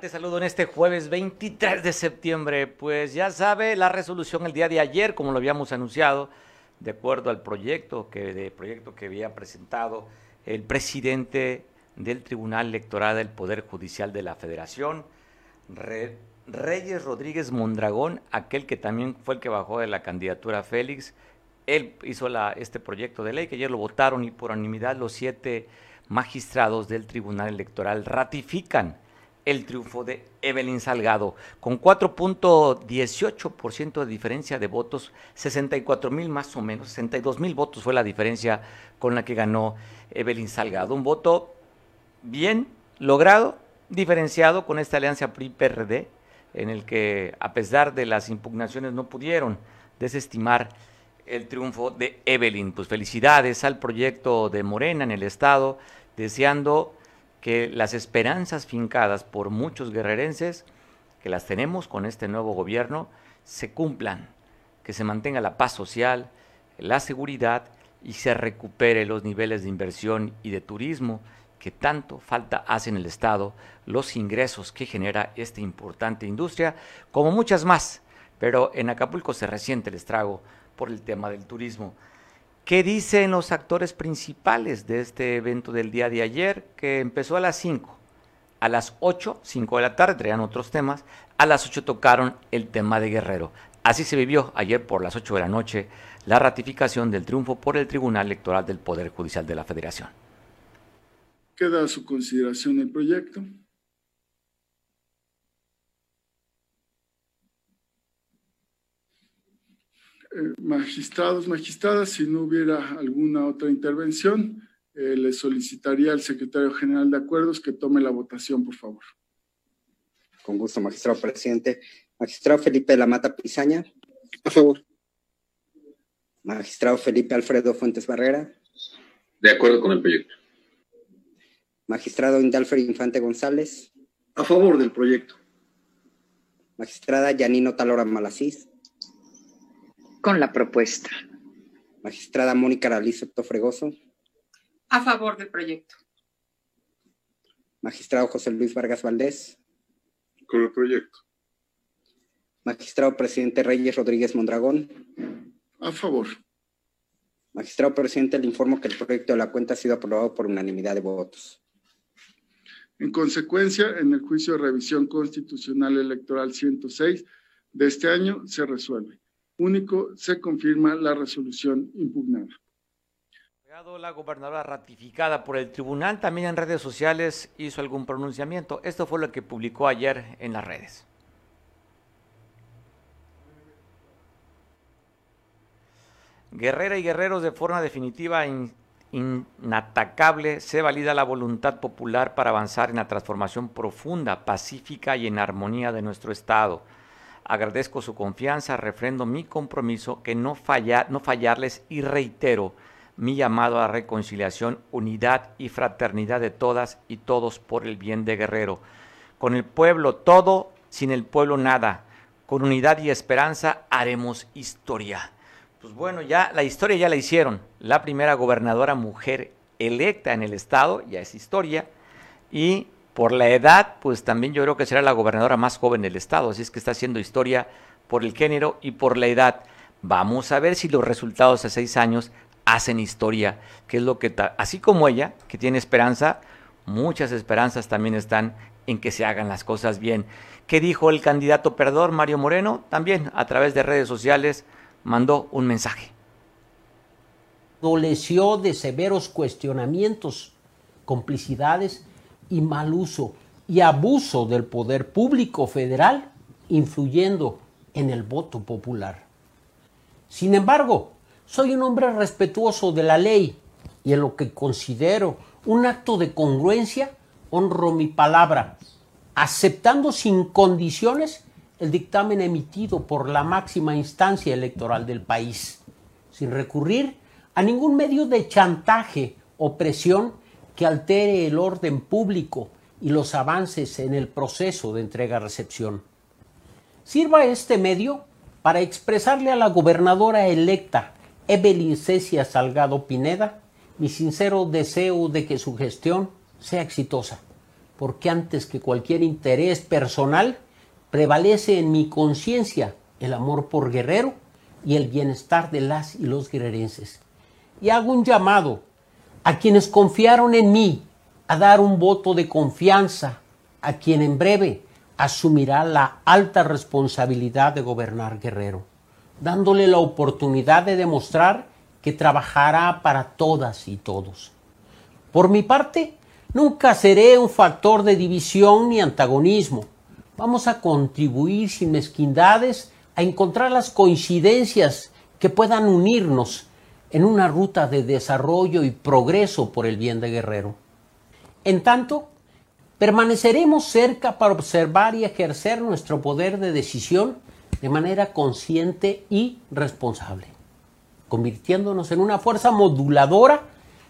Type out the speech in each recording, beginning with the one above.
Te saludo en este jueves 23 de septiembre. Pues ya sabe, la resolución el día de ayer, como lo habíamos anunciado, de acuerdo al proyecto que, de proyecto que había presentado el presidente del Tribunal Electoral del Poder Judicial de la Federación, Reyes Rodríguez Mondragón, aquel que también fue el que bajó de la candidatura Félix. Él hizo este proyecto de ley que ayer lo votaron y por unanimidad los siete magistrados del Tribunal Electoral ratifican el triunfo de Evelyn Salgado, con 4.18% de diferencia de votos, 64 mil más o menos, 62 mil votos fue la diferencia con la que ganó Evelyn Salgado. Un voto bien logrado, diferenciado con esta alianza PRI-PRD, en el que a pesar de las impugnaciones no pudieron desestimar el triunfo de Evelyn. Pues felicidades al proyecto de Morena en el Estado, deseando que las esperanzas fincadas por muchos guerrerenses, que las tenemos con este nuevo gobierno, se cumplan, que se mantenga la paz social, la seguridad y se recupere los niveles de inversión y de turismo que tanto falta hacen el Estado, los ingresos que genera esta importante industria, como muchas más. Pero en Acapulco se resiente el estrago por el tema del turismo. ¿Qué dicen los actores principales de este evento del día de ayer, que empezó a las 5? A las 8, 5 de la tarde, traían otros temas. A las 8 tocaron el tema de Guerrero. Así se vivió ayer por las 8 de la noche la ratificación del triunfo por el Tribunal Electoral del Poder Judicial de la Federación. Queda a su consideración el proyecto. Magistrados, magistradas, si no hubiera alguna otra intervención, eh, le solicitaría al secretario general de acuerdos que tome la votación, por favor. Con gusto, magistrado presidente. Magistrado Felipe Lamata Pizaña. A favor. Magistrado Felipe Alfredo Fuentes Barrera. De acuerdo con el proyecto. Magistrado Indalfer Infante González. A favor del proyecto. Magistrada Yanino Talora Malasís con la propuesta. Magistrada Mónica Aralizo Tofregoso. A favor del proyecto. Magistrado José Luis Vargas Valdés. Con el proyecto. Magistrado Presidente Reyes Rodríguez Mondragón. A favor. Magistrado Presidente, le informo que el proyecto de la cuenta ha sido aprobado por unanimidad de votos. En consecuencia, en el juicio de revisión constitucional electoral 106 de este año se resuelve único se confirma la resolución impugnada. La gobernadora ratificada por el tribunal también en redes sociales hizo algún pronunciamiento. Esto fue lo que publicó ayer en las redes. Guerrera y guerreros de forma definitiva e inatacable se valida la voluntad popular para avanzar en la transformación profunda, pacífica y en armonía de nuestro Estado Agradezco su confianza, refrendo mi compromiso que no, fallarles y reitero mi llamado a reconciliación, unidad y fraternidad de todas y todos por el bien de Guerrero. Con el pueblo todo, sin el pueblo nada. Con unidad y esperanza haremos historia. Pues bueno, ya la historia ya la hicieron. La primera gobernadora mujer electa en el estado, ya es historia. Y por la edad, pues también yo creo que será la gobernadora más joven del estado, así es que está haciendo historia por el género y por la edad. Vamos a ver si los resultados a seis años hacen historia, que es lo que, así como ella, que tiene esperanza, muchas esperanzas también están en que se hagan las cosas bien. ¿Qué dijo el candidato perdedor, Mario Moreno? También a través de redes sociales mandó un mensaje. Doleció de severos cuestionamientos, complicidades y mal uso y abuso del poder público federal influyendo en el voto popular. Sin embargo, soy un hombre respetuoso de la ley y en lo que considero un acto de congruencia honro mi palabra, aceptando sin condiciones el dictamen emitido por la máxima instancia electoral del país, sin recurrir a ningún medio de chantaje o presión que altere el orden público y los avances en el proceso de entrega-recepción. Sirva este medio para expresarle a la gobernadora electa Evelyn Cecia Salgado Pineda mi sincero deseo de que su gestión sea exitosa, porque antes que cualquier interés personal, prevalece en mi conciencia el amor por Guerrero y el bienestar de las y los guerrerenses. Y hago un llamado a quienes confiaron en mí a dar un voto de confianza a quien en breve asumirá la alta responsabilidad de gobernar Guerrero, dándole la oportunidad de demostrar que trabajará para todas y todos. Por mi parte, nunca seré un factor de división ni antagonismo. Vamos a contribuir sin mezquindades a encontrar las coincidencias que puedan unirnos en una ruta de desarrollo y progreso por el bien de Guerrero. En tanto, permaneceremos cerca para observar y ejercer nuestro poder de decisión de manera consciente y responsable, convirtiéndonos en una fuerza moduladora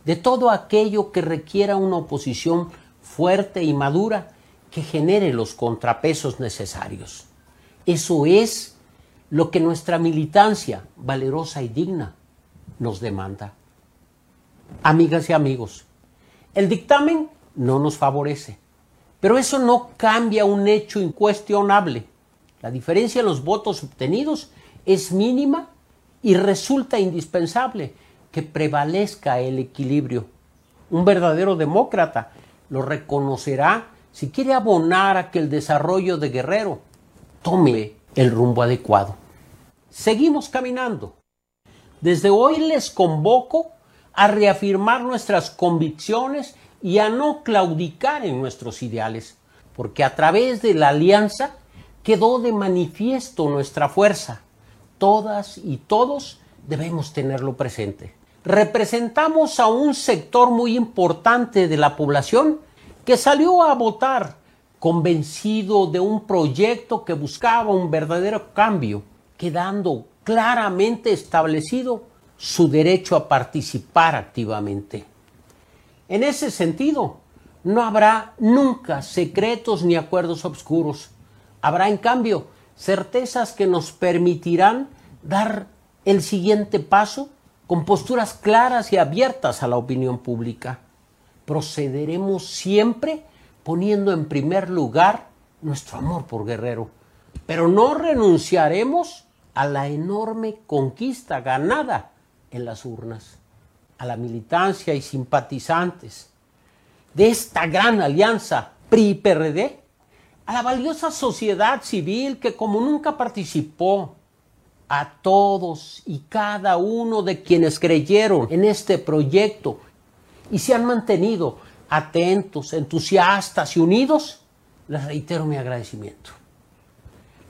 de todo aquello que requiera una oposición fuerte y madura que genere los contrapesos necesarios. Eso es lo que nuestra militancia valerosa y digna nos demanda. Amigas y amigos, el dictamen no nos favorece, pero eso no cambia un hecho incuestionable. La diferencia en los votos obtenidos es mínima y resulta indispensable que prevalezca el equilibrio. Un verdadero demócrata lo reconocerá si quiere abonar a que el desarrollo de Guerrero tome el rumbo adecuado. Seguimos caminando. Desde hoy les convoco a reafirmar nuestras convicciones y a no claudicar en nuestros ideales, porque a través de la alianza quedó de manifiesto nuestra fuerza. Todas y todos debemos tenerlo presente. Representamos a un sector muy importante de la población que salió a votar convencido de un proyecto que buscaba un verdadero cambio, quedando claramente establecido su derecho a participar activamente. En ese sentido, no habrá nunca secretos ni acuerdos oscuros. Habrá, en cambio, certezas que nos permitirán dar el siguiente paso con posturas claras y abiertas a la opinión pública procederemos siempre poniendo en primer lugar nuestro amor por Guerrero, pero no renunciaremos a la enorme conquista ganada en las urnas, a la militancia y simpatizantes de esta gran alianza PRI-PRD, a la valiosa sociedad civil que como nunca participó, a todos y cada uno de quienes creyeron en este proyecto y se han mantenido atentos, entusiastas y unidos, les reitero mi agradecimiento.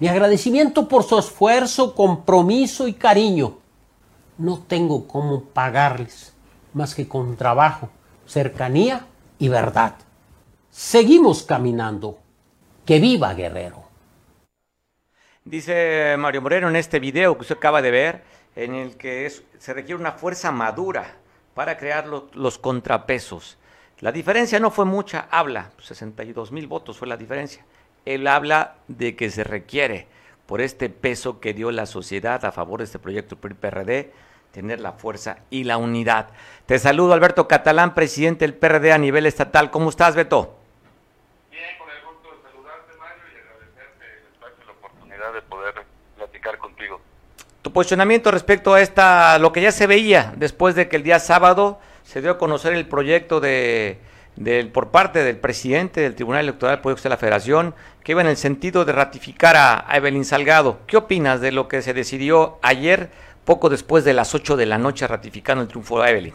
Mi agradecimiento por su esfuerzo, compromiso y cariño. No tengo cómo pagarles más que con trabajo, cercanía y verdad. Seguimos caminando. Que viva Guerrero. Dice Mario Moreno en este video que usted acaba de ver, en el que se requiere una fuerza madura para crear los contrapesos. La diferencia no fue mucha, habla, 62 mil votos fue la diferencia. Él habla de que se requiere, por este peso que dio la sociedad a favor de este proyecto PRD, tener la fuerza y la unidad. Te saludo, Alberto Catalán, presidente del PRD a nivel estatal. ¿Cómo estás, Beto? Bien, con el gusto de saludarte, Mario, y agradecerte el espacio y la oportunidad de poder platicar contigo tu posicionamiento respecto a esta, lo que ya se veía después de que el día sábado se dio a conocer el proyecto de, por parte del presidente del Tribunal Electoral del Poder de la Federación, que iba en el sentido de ratificar a, Evelyn Salgado. ¿Qué opinas de lo que se decidió ayer, poco después de las 8 de la noche, ratificando el triunfo de Evelyn?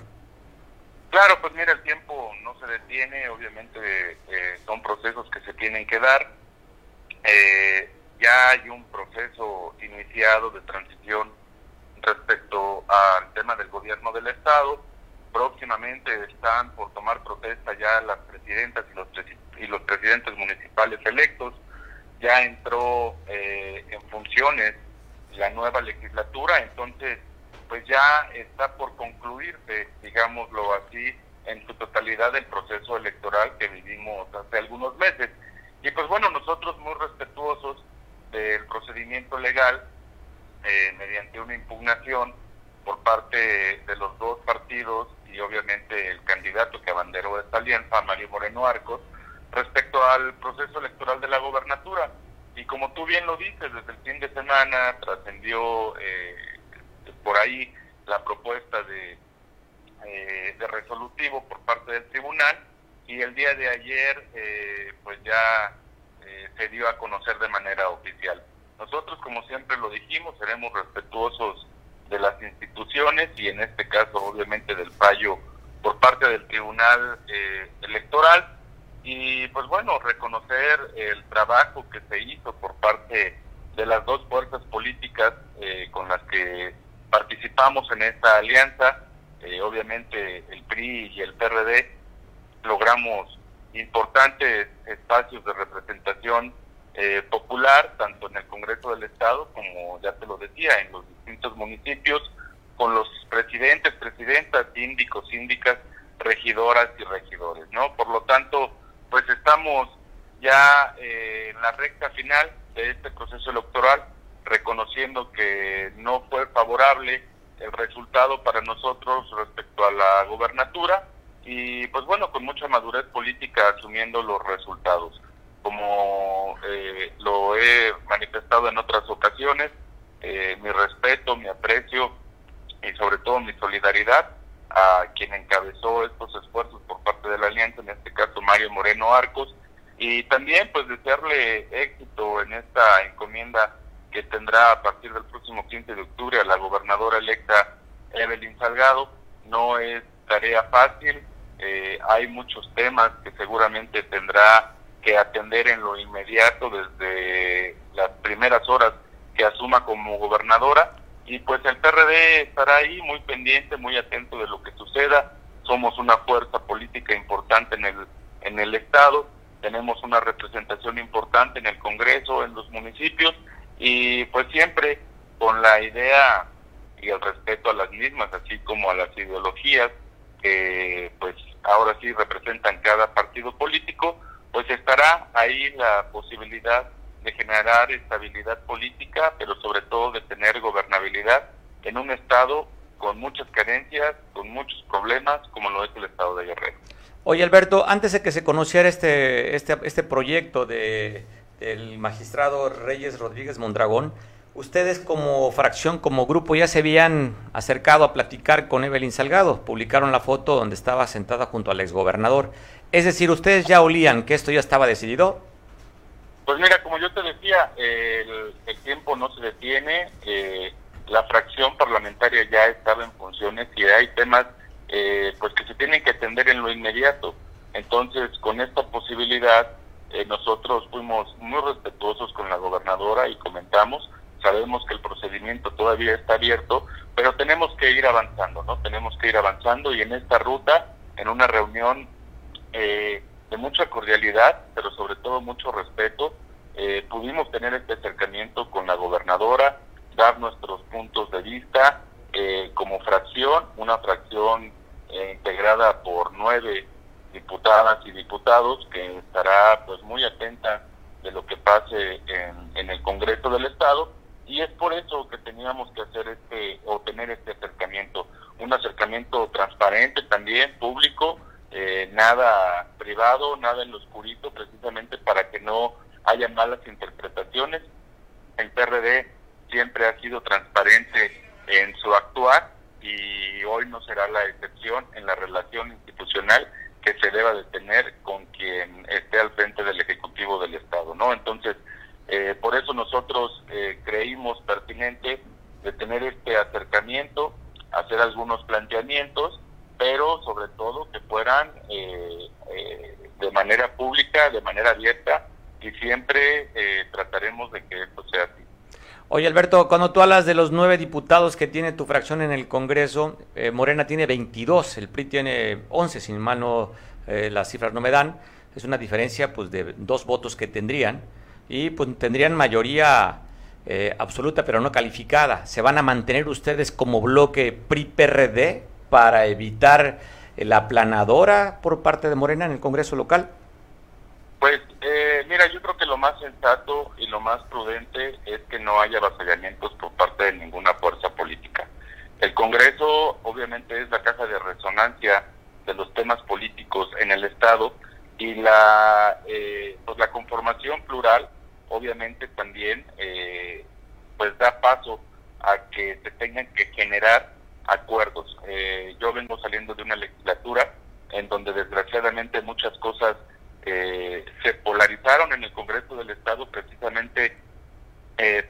Claro, pues mira, el tiempo no se detiene, obviamente eh, son procesos que se tienen que dar. Eh, ya hay un proceso iniciado de transición respecto al tema del gobierno del Estado. Próximamente están por tomar protesta ya las presidentas y los, y los presidentes municipales electos. Ya entró eh, en funciones la nueva legislatura, entonces pues ya está por concluirse, digámoslo así, en su totalidad el proceso electoral que vivimos hace algunos meses. Y pues bueno, nosotros muy respetuosos del procedimiento legal eh, mediante una impugnación por parte de los dos partidos y obviamente el candidato que abanderó esta alianza, Mario Moreno Arcos, respecto al proceso electoral de la gobernatura. Y como tú bien lo dices, desde el fin de semana trascendió eh, por ahí la propuesta de, eh, de resolutivo por parte del tribunal y el día de ayer eh, pues ya se dio a conocer de manera oficial. Nosotros, como siempre lo dijimos, seremos respetuosos de las instituciones y en este caso obviamente del fallo por parte del Tribunal Electoral. Y pues bueno, reconocer el trabajo que se hizo por parte de las dos fuerzas políticas eh, con las que participamos en esta alianza, eh, obviamente el PRI y el PRD, logramos importantes espacios de representación eh, popular, tanto en el Congreso del Estado como, ya te lo decía, en los distintos municipios, con los presidentes, presidentas, síndicos, síndicas, regidoras y regidores, ¿no? Por lo tanto, pues estamos ya eh, en la recta final de este proceso electoral, reconociendo que no fue favorable el resultado para nosotros respecto a la gobernatura y pues bueno, con mucha madurez política asumiendo los resultados. Como eh, lo he manifestado en otras ocasiones, eh, mi respeto, mi aprecio y sobre todo mi solidaridad a quien encabezó estos esfuerzos por parte de la alianza, en este caso Mario Moreno Arcos, y también pues desearle éxito en esta encomienda que tendrá a partir del próximo 15 de octubre a la gobernadora electa Evelyn Salgado. No es tarea fácil, eh, hay muchos temas que seguramente tendrá que atender en lo inmediato desde las primeras horas que asuma como gobernadora. Y pues el PRD estará ahí muy pendiente, muy atento de lo que suceda. Somos una fuerza política importante en el, en el Estado, tenemos una representación importante en el Congreso, en los municipios. Y pues siempre con la idea y el respeto a las mismas, así como a las ideologías que pues ahora sí representan cada partido político, pues estará ahí la posibilidad de generar estabilidad política, pero sobre todo de tener gobernabilidad en un Estado con muchas carencias, con muchos problemas, como lo es el Estado de Guerrero. Oye, Alberto, antes de que se conociera este, este, este proyecto de, del magistrado Reyes Rodríguez Mondragón, ustedes como fracción, como grupo, ya se habían acercado a platicar con Evelyn Salgado. Publicaron la foto donde estaba sentada junto al exgobernador. Es decir, ¿ustedes ya olían que esto ya estaba decidido? Pues mira, como yo te decía, el, tiempo no se detiene, eh, la fracción parlamentaria ya estaba en funciones y hay temas eh, pues que se tienen que atender en lo inmediato. Entonces, con esta posibilidad, eh, nosotros fuimos muy respetuosos con la gobernadora y comentamos, sabemos que el procedimiento todavía está abierto, pero tenemos que ir avanzando, ¿no? Tenemos que ir avanzando y en esta ruta, en una reunión eh, de mucha cordialidad, pero sobre todo mucho respeto. Eh, pudimos tener este acercamiento con la gobernadora, dar nuestros puntos de vista eh, como fracción, una fracción eh, integrada por nueve diputadas y diputados que estará pues muy atenta de lo que pase en, en el Congreso del Estado y es por eso que teníamos que hacer este o tener este acercamiento, un acercamiento transparente también, público, nada privado, nada en lo oscurito, precisamente para que no haya malas interpretaciones. El PRD siempre ha sido transparente en su actuar y hoy no será la excepción en la relación institucional que se deba de tener con quien esté al frente del Ejecutivo del Estado, ¿no? Entonces, eh, por eso nosotros eh, creímos pertinente de tener este acercamiento, hacer algunos planteamientos pero sobre todo que fueran eh, eh, de manera pública, de manera abierta, y siempre eh, trataremos de que esto sea así. Oye, Alberto, cuando tú hablas de los nueve diputados que tiene tu fracción en el Congreso, Morena tiene 22, el PRI tiene 11, sin mal no, las cifras no me dan, es una diferencia pues de dos votos que tendrían, y pues tendrían mayoría absoluta pero no calificada. ¿Se van a mantener ustedes como bloque PRI-PRD para evitar la aplanadora por parte de Morena en el Congreso local? Pues eh, mira, yo creo que lo más sensato y lo más prudente es que no haya avasallamientos por parte de ninguna fuerza política. El Congreso obviamente es la caja de resonancia de los temas políticos en el Estado y la, eh, pues la conformación plural obviamente también eh, pues da paso a que se tengan que generar acuerdos. Eh, yo vengo saliendo de una legislatura en donde desgraciadamente muchas cosas se polarizaron en el Congreso del Estado precisamente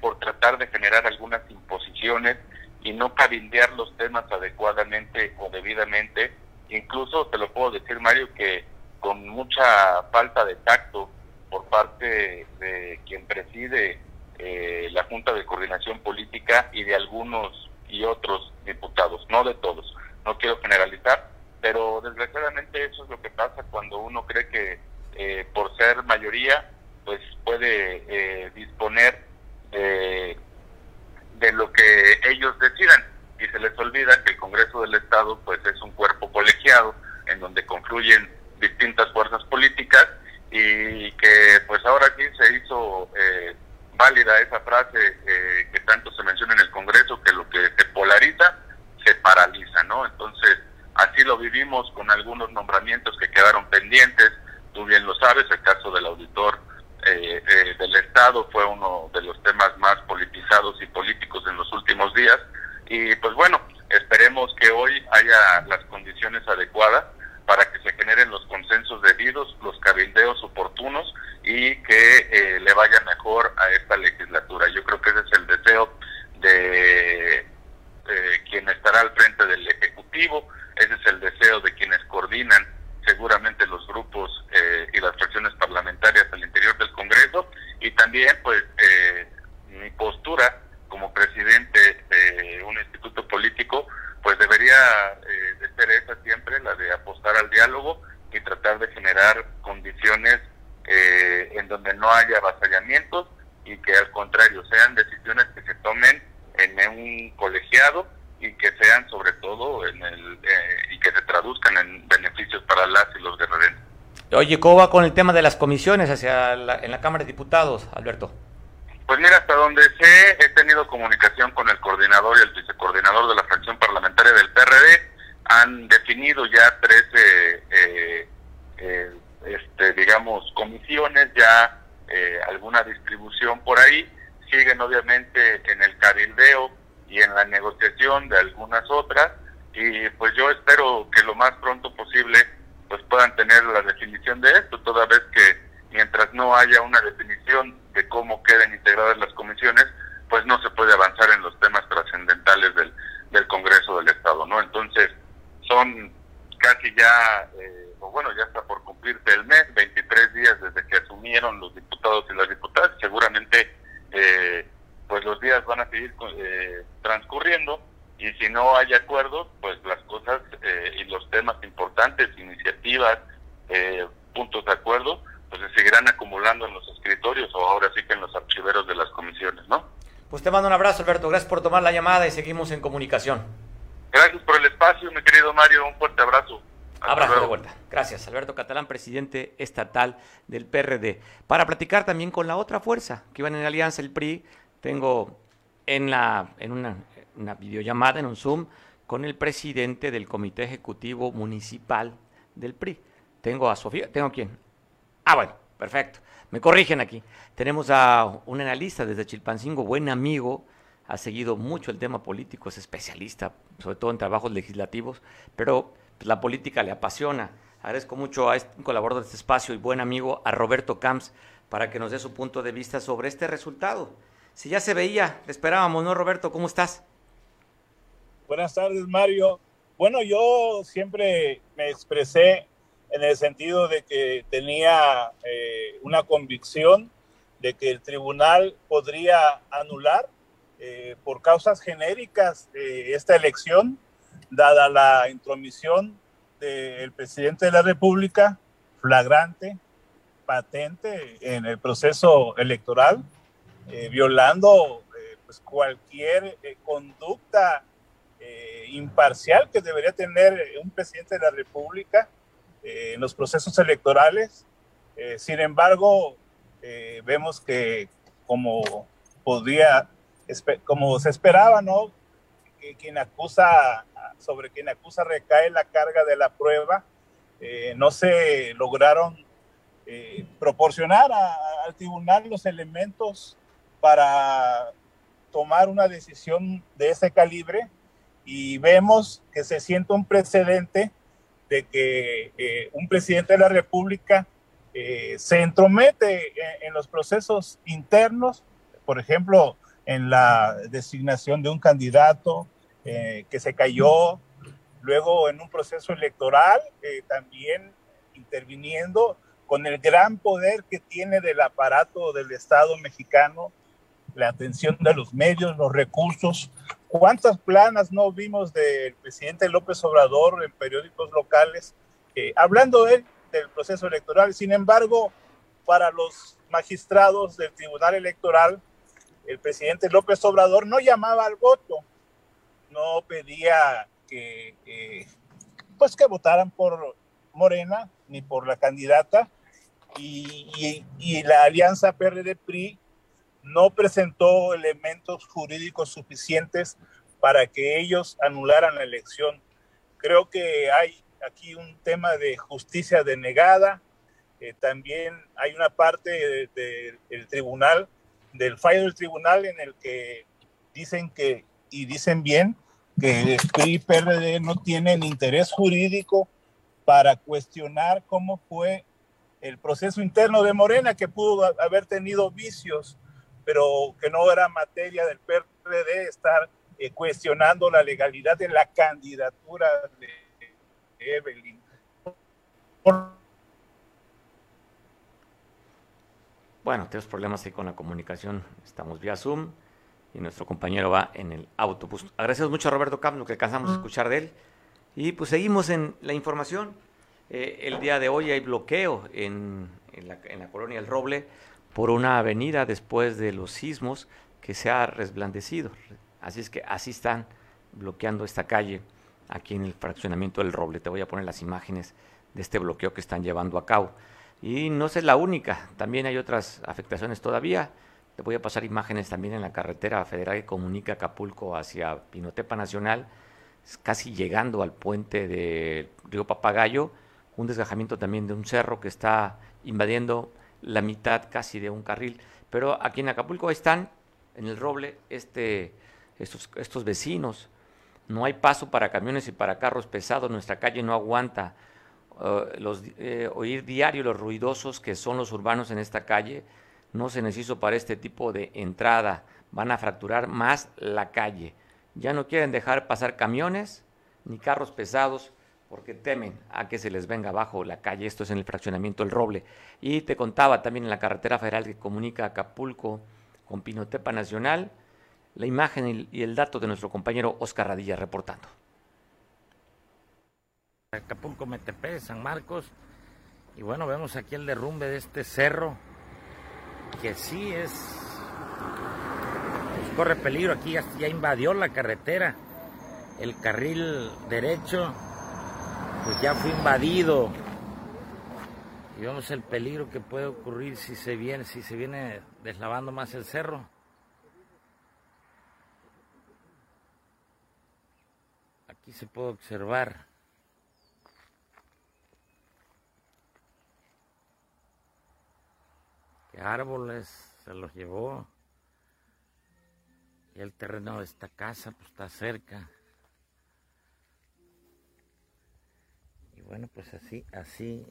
por tratar de generar algunas imposiciones y no cabildear los temas adecuadamente o debidamente. Incluso te lo puedo decir, Mario, que con mucha falta de tacto por parte de quien preside eh, la Junta de Coordinación Política y de algunos y otros diputados, no de todos, no quiero generalizar, pero desgraciadamente eso es lo que pasa cuando uno cree que eh, por ser mayoría pues puede eh, disponer de, de lo que ellos decidan y se les olvida que el Congreso del Estado pues es un cuerpo colegiado en donde confluyen distintas fuerzas políticas y que pues ahora sí se hizo eh, válida esa frase eh, que tanto se menciona en el Congreso, que lo que se polariza se paraliza, ¿no? Entonces, así lo vivimos con algunos nombramientos que quedaron pendientes, tú bien lo sabes, el caso del auditor eh, del Estado fue uno de los temas más politizados y políticos en los últimos días, y pues bueno, esperemos que hoy haya las condiciones adecuadas para que se generen los consensos debidos, los cabildeos oportunos y que eh, le vaya mejor a esta legislatura. Yo creo que ese es el deseo de quien estará al frente del Ejecutivo, ese es el deseo de quienes coordinan seguramente los grupos eh, y las fracciones parlamentarias al interior del Congreso y también pues eh, mi postura como presidente de un instituto político pues debería eh, de ser esa siempre, la de apostar al diálogo y tratar de generar condiciones eh, en donde no haya avasallamientos y que al contrario sean decisiones que se tomen en un colegiado y que sean sobre todo en el eh, que se traduzcan en beneficios para las y los guerreros. Oye, ¿cómo va con el tema de las comisiones hacia en la Cámara de Diputados, Alberto? Pues mira, hasta donde sé, he tenido comunicación con el coordinador y el vicecoordinador de la fracción parlamentaria del PRD. Han definido ya 13, eh, eh, este, digamos, comisiones, ya eh, alguna distribución por ahí. Siguen obviamente en el cabildeo y en la negociación de algunas otras. Y pues yo espero que lo más pronto posible pues puedan tener la definición de esto, toda vez que mientras no haya una definición de cómo queden integradas las comisiones, pues no se puede avanzar en los temas trascendentales del, del Congreso del Estado, ¿no? Entonces, son casi ya, eh, bueno, ya está por cumplirse el mes, 23 días desde que asumieron los diputados y las diputadas, seguramente eh, pues los días van a seguir eh, transcurriendo y si no hay acuerdos, pues las cosas y los temas importantes, iniciativas, puntos de acuerdo, pues se seguirán acumulando en los escritorios o ahora sí que en los archiveros de las comisiones, ¿no? Pues te mando un abrazo, Alberto. Gracias por tomar la llamada y seguimos en comunicación. Gracias por el espacio, mi querido Mario. Un fuerte abrazo. abrazo de vuelta. Gracias, Alberto Catalán, presidente estatal del PRD. Para platicar también con la otra fuerza que iban en alianza, el PRI, tengo en, la, en una, una videollamada, en un Zoom, con el presidente del Comité Ejecutivo Municipal del PRI. Tengo a Sofía, ¿tengo quién? Ah, bueno, perfecto. Me corrigen aquí. Tenemos a un analista desde Chilpancingo, buen amigo, ha seguido mucho el tema político, es especialista, sobre todo en trabajos legislativos, pero pues, la política le apasiona. Agradezco mucho a este, un colaborador de este espacio y buen amigo, a Roberto Camps, para que nos dé su punto de vista sobre este resultado. Si ya se veía, le esperábamos, ¿no, Roberto? ¿Cómo estás? Buenas tardes, Mario. Bueno, yo siempre me expresé en el sentido de que tenía eh, una convicción de que el tribunal podría anular eh, por causas genéricas eh, esta elección, dada la intromisión del presidente de la República, flagrante, patente en el proceso electoral, violando pues cualquier conducta imparcial que debería tener un presidente de la República eh, en los procesos electorales. Eh, sin embargo, eh, vemos que como podría, como se esperaba, ¿no? Quien acusa, sobre quien acusa recae la carga de la prueba. no se lograron eh, proporcionar al tribunal los elementos para tomar una decisión de ese calibre y vemos que se siente un precedente de que eh, un presidente de la República eh, se entromete en, los procesos internos, por ejemplo, en la designación de un candidato que se cayó, luego en un proceso electoral, también interviniendo con el gran poder que tiene del aparato del Estado mexicano, la atención de los medios, los recursos. ¿Cuántas planas no vimos del presidente López Obrador en periódicos locales eh, hablando del proceso electoral? Sin embargo, para los magistrados del Tribunal Electoral, el presidente López Obrador no llamaba al voto, no pedía que, pues que votaran por Morena ni por la candidata y, la alianza PRD-PRI no presentó elementos jurídicos suficientes para que ellos anularan la elección. Creo que hay aquí un tema de justicia denegada, eh, también hay una parte del tribunal, del fallo del tribunal en el que dicen que, y dicen bien, que el PRI PRD no tienen interés jurídico para cuestionar cómo fue el proceso interno de Morena, que pudo haber tenido vicios, pero que no era materia del PRD estar eh, cuestionando la legalidad de la candidatura de Evelyn. Bueno, tenemos problemas ahí con la comunicación. Estamos vía Zoom y nuestro compañero va en el autobús. Agradecemos mucho a Roberto Camp lo que alcanzamos a escuchar de él. Y pues seguimos en la información. Eh, el día de hoy hay bloqueo en, la, colonia El Roble por una avenida después de los sismos que se ha resblandecido. Así es que así están bloqueando esta calle aquí en el fraccionamiento del Roble. Te voy a poner las imágenes de este bloqueo que están llevando a cabo. Y no es la única, también hay otras afectaciones todavía. Te voy a pasar imágenes también en la carretera federal que comunica Acapulco hacia Pinotepa Nacional casi llegando al puente de Río Papagayo, un desgajamiento también de un cerro que está invadiendo la mitad casi de un carril. Pero aquí en Acapulco están, en el Roble, este, estos, estos vecinos. No hay paso para camiones y para carros pesados, nuestra calle no aguanta. Uh, los, eh, oír diario los ruidosos que son los urbanos en esta calle no se necesita para este tipo de entrada. Van a fracturar más la calle. Ya no quieren dejar pasar camiones ni carros pesados porque temen a que se les venga abajo la calle. Esto es en el fraccionamiento El Roble. Y te contaba también en la carretera federal que comunica Acapulco con Pinotepa Nacional, la imagen y el dato de nuestro compañero Oscar Radilla reportando. Acapulco, Metepé, San Marcos. Y bueno, vemos aquí el derrumbe de este cerro, que sí es corre peligro, aquí ya, invadió la carretera, el carril derecho, pues ya fue invadido. Y vemos el peligro que puede ocurrir si se viene, si se viene deslavando más el cerro. Aquí se puede observar que árboles se los llevó. Y el terreno de esta casa pues está cerca. Bueno, pues así, así.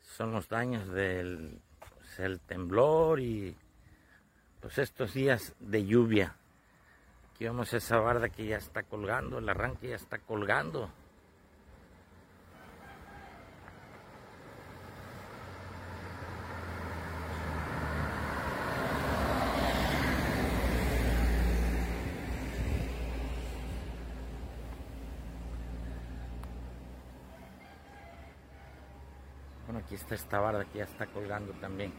Son los daños del el temblor y pues estos días de lluvia. Aquí vemos esa barda que ya está colgando, el arranque ya está colgando. Aquí está esta barda que ya está colgando también.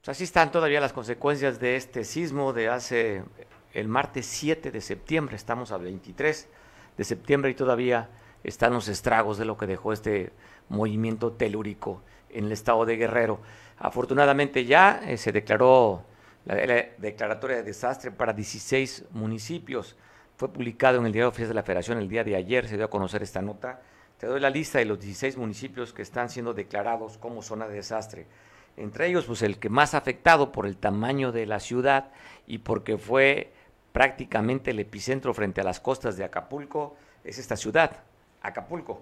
Pues así están todavía las consecuencias de este sismo de hace el martes 7 de septiembre, estamos a 23 de septiembre y todavía están los estragos de lo que dejó este movimiento telúrico en el estado de Guerrero. Afortunadamente ya eh, se declaró la, declaratoria de desastre para 16 municipios. Fue publicado en el Diario Oficial de la Federación el día de ayer, se dio a conocer esta nota. Te doy la lista de los 16 municipios que están siendo declarados como zona de desastre. Entre ellos, pues el que más afectado por el tamaño de la ciudad y porque fue prácticamente el epicentro frente a las costas de Acapulco, es esta ciudad, Acapulco.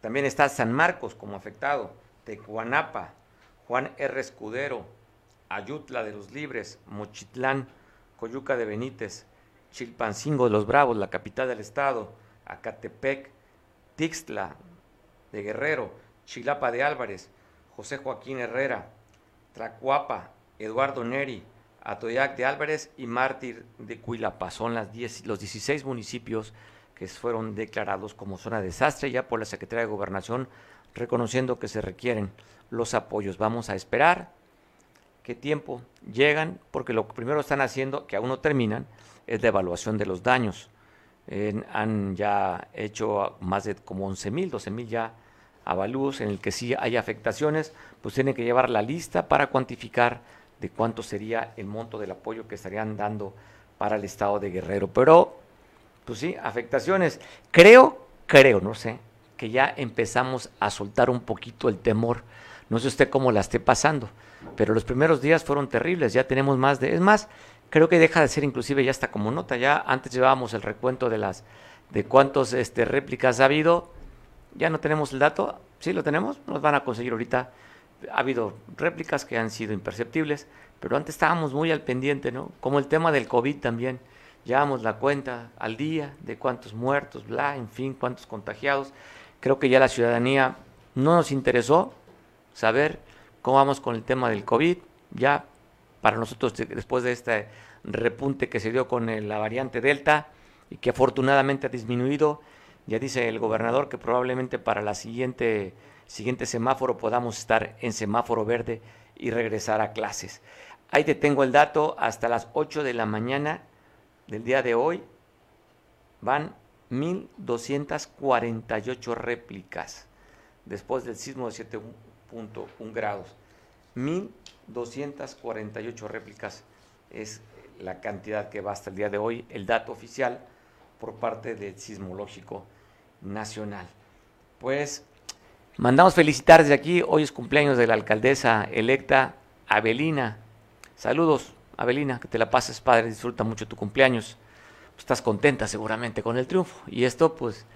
También está San Marcos como afectado, Tecuanapa, Juan R. Escudero, Ayutla de los Libres, Mochitlán, Coyuca de Benítez, Chilpancingo de los Bravos, la capital del estado, Acatepec, Tixtla de Guerrero, Chilapa de Álvarez, José Joaquín Herrera, Tracuapa, Eduardo Neri, Atoyac de Álvarez y Mártir de Cuilapa. Son las los 16 municipios que fueron declarados como zona de desastre ya por la Secretaría de Gobernación, reconociendo que se requieren los apoyos. Vamos a esperar qué tiempo llegan, porque lo primero están haciendo, que aún no terminan, es la evaluación de los daños. han ya hecho más de como 11 mil, 12 mil ya avalúos en el que sí hay afectaciones, pues tienen que llevar la lista para cuantificar de cuánto sería el monto del apoyo que estarían dando para el estado de Guerrero. Pero, pues sí, afectaciones. Creo, creo, no sé, que ya empezamos a soltar un poquito el temor. No sé usted cómo la esté pasando, pero los primeros días fueron terribles. Ya tenemos más de, es más, creo que deja de ser inclusive ya está como nota. Ya antes llevábamos el recuento de las de cuántos este, réplicas ha habido ya no tenemos el dato, sí lo tenemos, nos van a conseguir ahorita. Ha habido réplicas que han sido imperceptibles, pero antes estábamos muy al pendiente, ¿no? Como el tema del COVID también. Llevamos la cuenta al día de cuántos muertos, bla, en fin, cuántos contagiados. Creo que ya la ciudadanía no nos interesó saber cómo vamos con el tema del COVID. Ya para nosotros, después de este repunte que se dio con la variante Delta y que afortunadamente ha disminuido, ya dice el gobernador que probablemente para la siguiente, siguiente semáforo podamos estar en semáforo verde y regresar a clases. Ahí te tengo el dato, hasta las 8 de la mañana del día de hoy van 1.248 réplicas después del sismo de 7.1 grados. 1.248 réplicas es la cantidad que va hasta el día de hoy, el dato oficial por parte del sismológico nacional. Pues mandamos felicitar desde aquí, hoy es cumpleaños de la alcaldesa electa Abelina. Saludos, Abelina, que te la pases padre, disfruta mucho tu cumpleaños. estás contenta seguramente con el triunfo. Y esto pues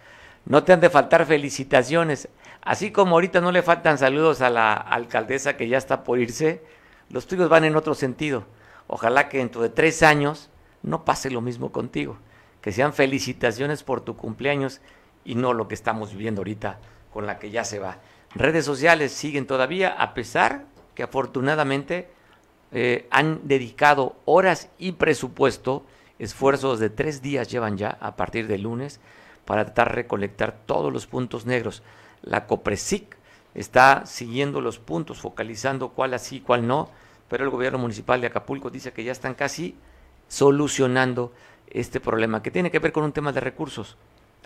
no te han de faltar felicitaciones. Así como ahorita no le faltan saludos a la alcaldesa que ya está por irse, los tuyos van en otro sentido. Ojalá que dentro de tres años no pase lo mismo contigo. Que sean felicitaciones por tu cumpleaños y no lo que estamos viviendo ahorita con la que ya se va. Redes sociales siguen todavía, a pesar que afortunadamente eh, han dedicado horas y presupuesto, esfuerzos de tres días llevan ya a partir de lunes para tratar de recolectar todos los puntos negros. La COPRESIC está siguiendo los puntos, focalizando cuál así, cuál no, pero el gobierno municipal de Acapulco dice que ya están casi solucionando este problema, que tiene que ver con un tema de recursos.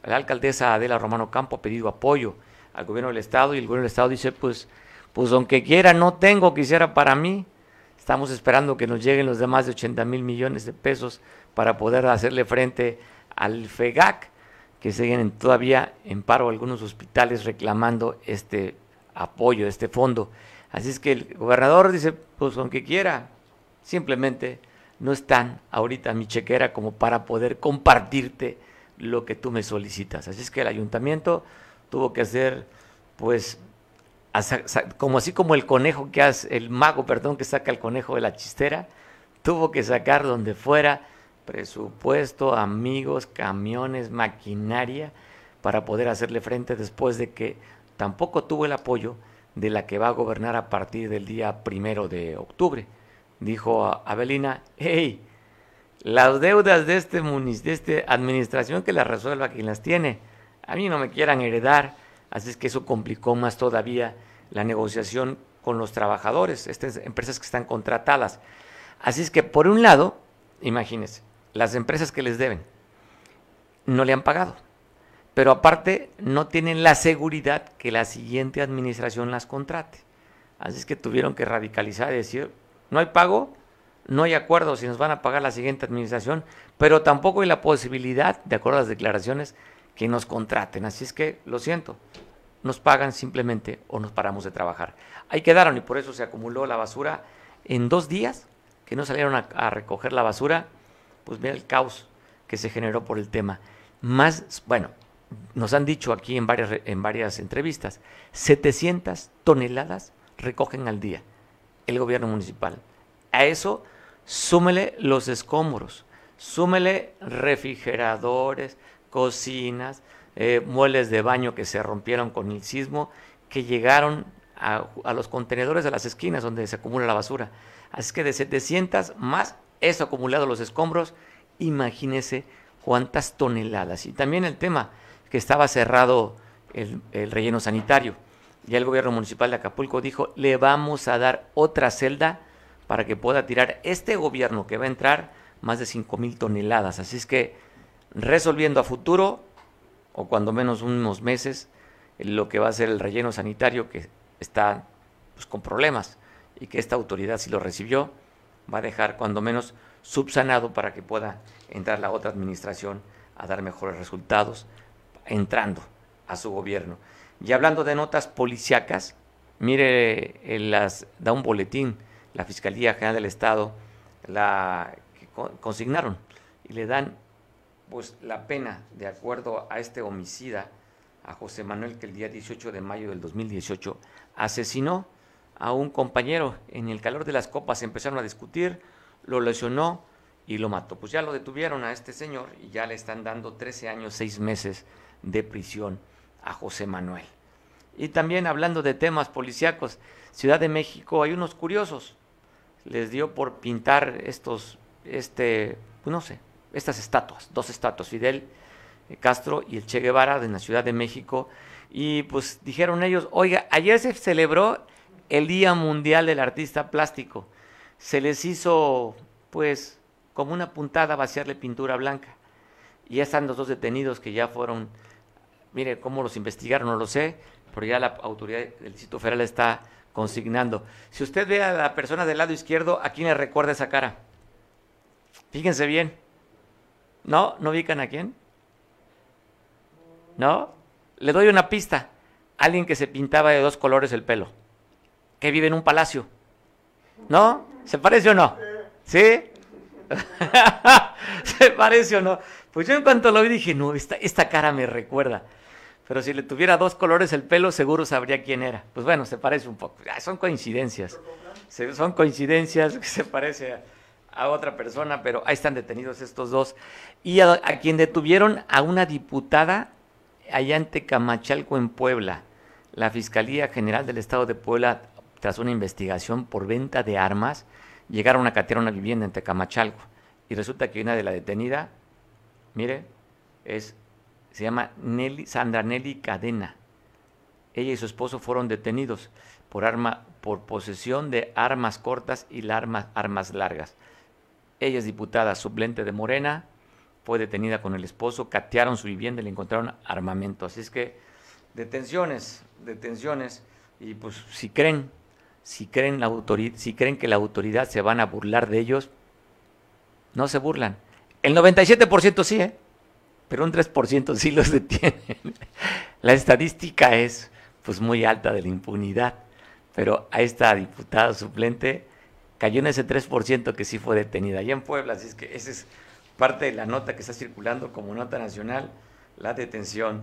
La alcaldesa Adela Romano Campo ha pedido apoyo al gobierno del Estado y el gobierno del Estado dice, pues, pues aunque quiera, no tengo, quisiera para mí. Estamos esperando que nos lleguen los demás de 80 mil millones de pesos para poder hacerle frente al FEGAC, que siguen todavía en paro algunos hospitales reclamando este apoyo, este fondo. Así es que el gobernador dice, pues aunque quiera, simplemente no están ahorita mi chequera como para poder compartirte lo que tú me solicitas. Así es que el ayuntamiento tuvo que hacer, pues, como así como el conejo que hace, el mago, perdón, que saca el conejo de la chistera, tuvo que sacar donde fuera presupuesto, amigos, camiones, maquinaria, para poder hacerle frente después de que tampoco tuvo el apoyo de la que va a gobernar a partir del día primero de octubre. Dijo a Abelina, hey, las deudas de este de esta administración que las resuelva quien las tiene. A mí no me quieran heredar, así es que eso complicó más todavía la negociación con los trabajadores, estas empresas que están contratadas. Así es que por un lado, imagínense, las empresas que les deben no le han pagado, pero aparte no tienen la seguridad que la siguiente administración las contrate. Así es que tuvieron que radicalizar y decir, no hay pago, no hay acuerdo si nos van a pagar la siguiente administración, pero tampoco hay la posibilidad, de acuerdo a las declaraciones, que nos contraten. Así es que, lo siento, nos pagan simplemente o nos paramos de trabajar. Ahí quedaron y por eso se acumuló la basura en dos días que no salieron a, recoger la basura, pues mira el caos que se generó por el tema. Más, bueno, nos han dicho aquí en varias, en varias entrevistas, 700 toneladas recogen al día el gobierno municipal. A eso súmele los escombros, súmele refrigeradores, cocinas, eh, muebles de baño que se rompieron con el sismo, que llegaron a, los contenedores de las esquinas donde se acumula la basura. Así que de 700 más eso acumulado los escombros, imagínese cuántas toneladas. Y también el tema que estaba cerrado el, el relleno sanitario. Ya el gobierno municipal de Acapulco dijo, le vamos a dar otra celda para que pueda tirar este gobierno que va a entrar más de 5 mil toneladas. Así es que resolviendo a futuro, o cuando menos unos meses, lo que va a ser el relleno sanitario que está pues, con problemas y que esta autoridad si lo recibió va a dejar cuando menos subsanado para que pueda entrar la otra administración a dar mejores resultados entrando a su gobierno. Y hablando de notas policíacas, mire, las, da un boletín la Fiscalía General del Estado, la consignaron y le dan pues la pena de acuerdo a este homicida, a José Manuel, que el día 18 de mayo del 2018 asesinó a un compañero. En el calor de las copas empezaron a discutir, lo lesionó y lo mató. Pues ya lo detuvieron a este señor y ya le están dando 13 años, 6 meses de prisión a José Manuel. Y también hablando de temas policíacos, Ciudad de México hay unos curiosos. Les dio por pintar estos, este, pues no sé, estas estatuas, dos estatuas, Fidel Castro y el Che Guevara de la Ciudad de México. Y pues dijeron ellos, oiga, ayer se celebró el Día Mundial del Artista Plástico. Se les hizo, pues, como una puntada vaciarle pintura blanca. Y ya están los dos detenidos que ya fueron, mire cómo los investigaron, no lo sé, pero ya la autoridad del Distrito Federal está consignando. Si usted ve a la persona del lado izquierdo, ¿a quién le recuerda esa cara? Fíjense bien. ¿No? ¿No ubican a quién? ¿No? Le doy una pista. Alguien que se pintaba de dos colores el pelo. Que vive en un palacio. ¿No? ¿Se parece o no? ¿Sí? ¿Se parece o no? Pues yo en cuanto lo vi dije, no, esta, esta cara me recuerda. Pero si le tuviera dos colores el pelo, seguro sabría quién era. Pues bueno, se parece un poco. son coincidencias. son coincidencias que se parece a, a otra persona, pero ahí están detenidos estos dos. Y a, quien detuvieron a una diputada allá en Tecamachalco, en Puebla. La Fiscalía General del Estado de Puebla, tras una investigación por venta de armas, llegaron a catear una vivienda en Tecamachalco. Y resulta que una de la detenida, mire, es, se llama Nelly, Sandra Nelly Cadena. Ella y su esposo fueron detenidos por, arma, por posesión de armas cortas y armas, largas. Ella es diputada suplente de Morena, fue detenida con el esposo, catearon su vivienda y le encontraron armamento. Así es que detenciones, detenciones, y pues si creen, si creen, la si creen que la autoridad se van a burlar de ellos, no se burlan. El 97% sí, ¿eh? Pero un 3% sí los detienen. La estadística es pues muy alta de la impunidad, pero a esta diputada suplente cayó en ese 3% que sí fue detenida allá en Puebla, así es que esa es parte de la nota que está circulando como nota nacional, la detención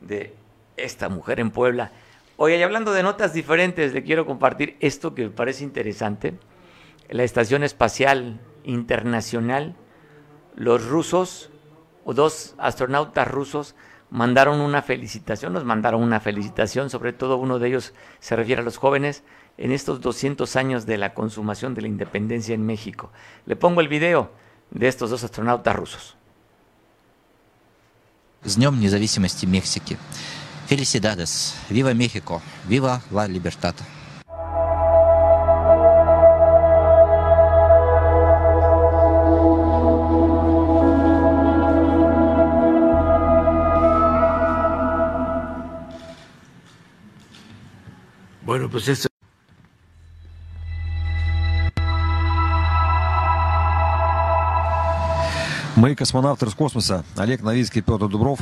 de esta mujer en Puebla. Oye, y hablando de notas diferentes, le quiero compartir esto que me parece interesante. La Estación Espacial Internacional, los rusos, o dos astronautas rusos, mandaron una felicitación, nos mandaron una felicitación, sobre todo uno de ellos se refiere a los jóvenes, en estos 200 años de la consumación de la independencia en México. Le pongo el video de estos dos astronautas rusos. С Днем независимости Мексики. Felicidades. Viva México. Viva la libertad. Pues eso Мы, космонавты Роскосмоса Олег Новицкий и Петр Дубров,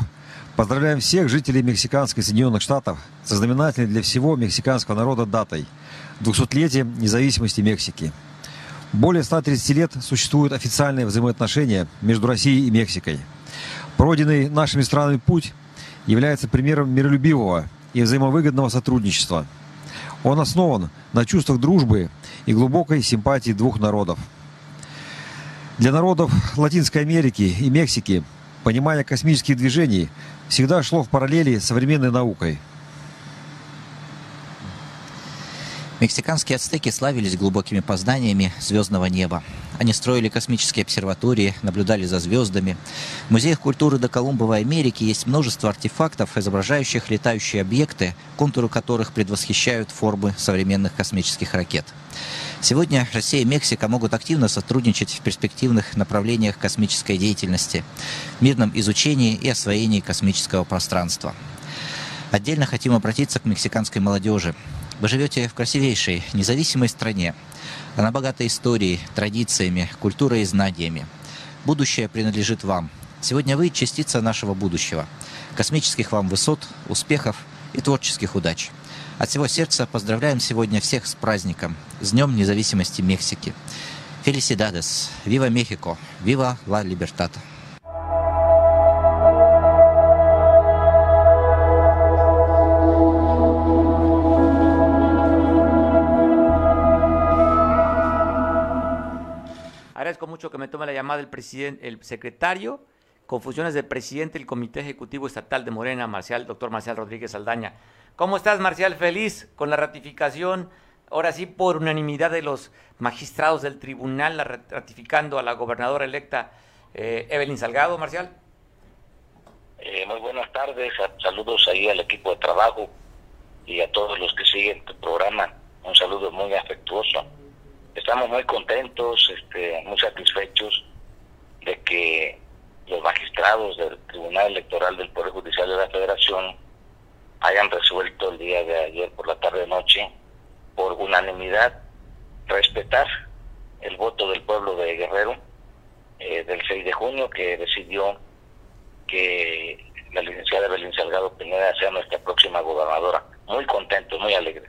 поздравляем всех жителей мексиканской Соединенных Штатов со знаменательной для всего мексиканского народа датой – 200-летие независимости Мексики. Более 130 лет существуют официальные взаимоотношения между Россией и Мексикой. Пройденный нашими странами путь является примером миролюбивого и взаимовыгодного сотрудничества. Он основан на чувствах дружбы и глубокой симпатии двух народов – для народов Латинской Америки и Мексики понимание космических движений всегда шло в параллели с современной наукой. Мексиканские ацтеки славились глубокими познаниями звездного неба. Они строили космические обсерватории, наблюдали за звездами. В музеях культуры до Колумбовой Америки есть множество артефактов, изображающих летающие объекты, контуры которых предвосхищают формы современных космических ракет. Сегодня Россия и Мексика могут активно сотрудничать в перспективных направлениях космической деятельности, мирном изучении и освоении космического пространства. Отдельно хотим обратиться к мексиканской молодежи. Вы живете в красивейшей, независимой стране. Она богата историей, традициями, культурой и знаниями. Будущее принадлежит вам. Сегодня вы частица нашего будущего. Космических вам высот, успехов и творческих удач. От всего сердца поздравляем сегодня всех с праздником, с Днем независимости Мексики. Felicidades, viva México, viva la libertad. Mucho que me tome la llamada el presidente, el secretario con funciones de presidente del Comité Ejecutivo Estatal de Morena, Marcial, doctor Marcial Rodríguez Aldaña. ¿Cómo estás, Marcial? Feliz con la ratificación, ahora sí, por unanimidad de los magistrados del tribunal, ratificando a la gobernadora electa eh, Evelyn Salgado, Marcial. Eh, muy buenas tardes, saludos ahí al equipo de trabajo y a todos los que siguen tu programa. Un saludo muy afectuoso. Estamos muy contentos, este, muy satisfechos de que los magistrados del Tribunal Electoral del Poder Judicial de la Federación hayan resuelto el día de ayer por la tarde-noche, por unanimidad, respetar el voto del pueblo de Guerrero eh, del 6 de junio, que decidió que la licenciada Belín Salgado Pineda sea nuestra próxima gobernadora. Muy contento, muy alegre.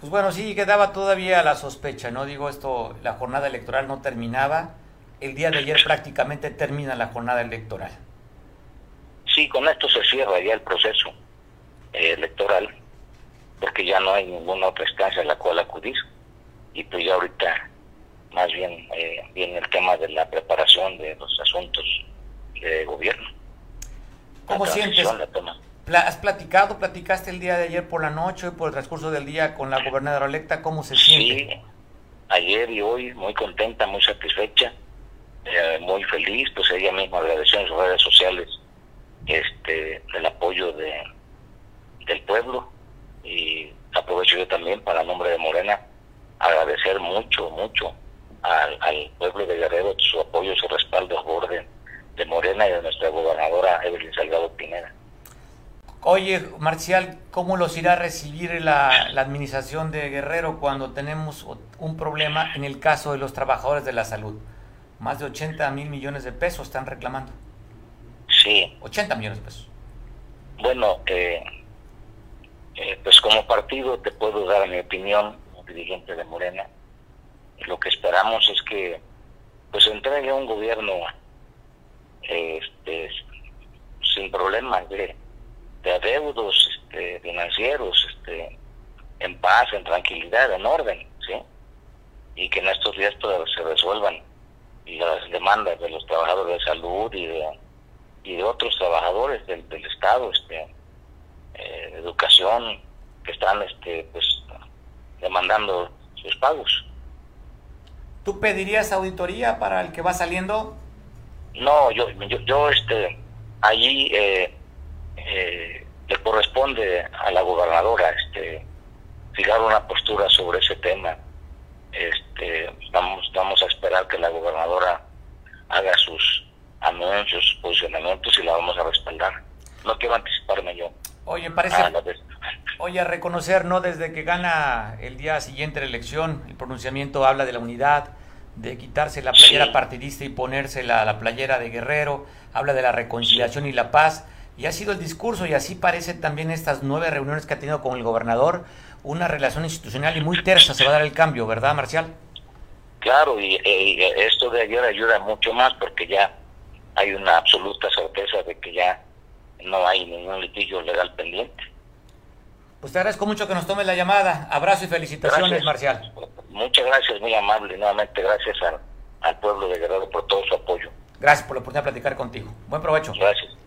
Pues bueno, sí, quedaba todavía la sospecha, ¿no? Digo, esto, la jornada electoral no terminaba. El día de ayer prácticamente termina la jornada electoral. Sí, con esto se cierra ya el proceso. Eh, electoral, porque ya no hay ninguna otra instancia a la cual acudir. Y pues ya ahorita más bien eh, viene el tema de la preparación de los asuntos de gobierno. ¿Cómo sientes? ¿Has platicado, platicaste el día de ayer por la noche, por el transcurso del día con la gobernadora electa? ¿Cómo se siente? Sí, ayer y hoy muy contenta, muy satisfecha, eh, muy feliz, pues ella misma agradeció en sus redes sociales este el apoyo de, del pueblo y aprovecho yo también para nombre de Morena agradecer mucho, mucho al, pueblo de Guerrero su apoyo, su respaldo a favor de, Morena y de nuestra gobernadora Evelyn Salgado Pineda. Oye, Marcial, ¿cómo los irá a recibir la, la, administración de Guerrero cuando tenemos un problema en el caso de los trabajadores de la salud? Más de 80 mil millones de pesos están reclamando. Sí. 80 millones de pesos. Bueno, eh, eh, pues como partido te puedo dar mi opinión como dirigente de Morena. Lo que esperamos es que pues entregue un gobierno este, sin problemas de, de adeudos este, financieros, este, en paz, en tranquilidad, en orden, ¿sí? Y que en estos días se resuelvan las demandas de los trabajadores de salud y de, y de otros trabajadores del, del Estado, este, eh, educación que están este pues demandando sus pagos. ¿Tú pedirías auditoría para el que va saliendo? No, yo, yo, este, allí eh, eh, le corresponde a la gobernadora este, fijar una postura sobre ese tema. Este, vamos, vamos a esperar que la gobernadora haga sus anuncios, sus posicionamientos y la vamos a respaldar. No quiero anticiparme yo. Oye, parece. Ah, oye, a reconocer, ¿no? Desde que gana el día siguiente la elección, el pronunciamiento habla de la unidad, de quitarse la playera partidista y ponerse la, la playera de guerrero, habla de la reconciliación y la paz, y ha sido el discurso, y así parece también estas nueve reuniones que ha tenido con el gobernador, una relación institucional y muy tersa se va a dar el cambio, ¿verdad, Marcial? Claro, y, esto de ayer ayuda mucho más porque ya hay una absoluta certeza de que ya no hay ningún litigio legal pendiente. Pues te agradezco mucho que nos tome la llamada. Abrazo y felicitaciones, Marcial. Muchas gracias, muy amable. Nuevamente, gracias al, al pueblo de Guerrero por todo su apoyo. Gracias por la oportunidad de platicar contigo. Buen provecho. Gracias.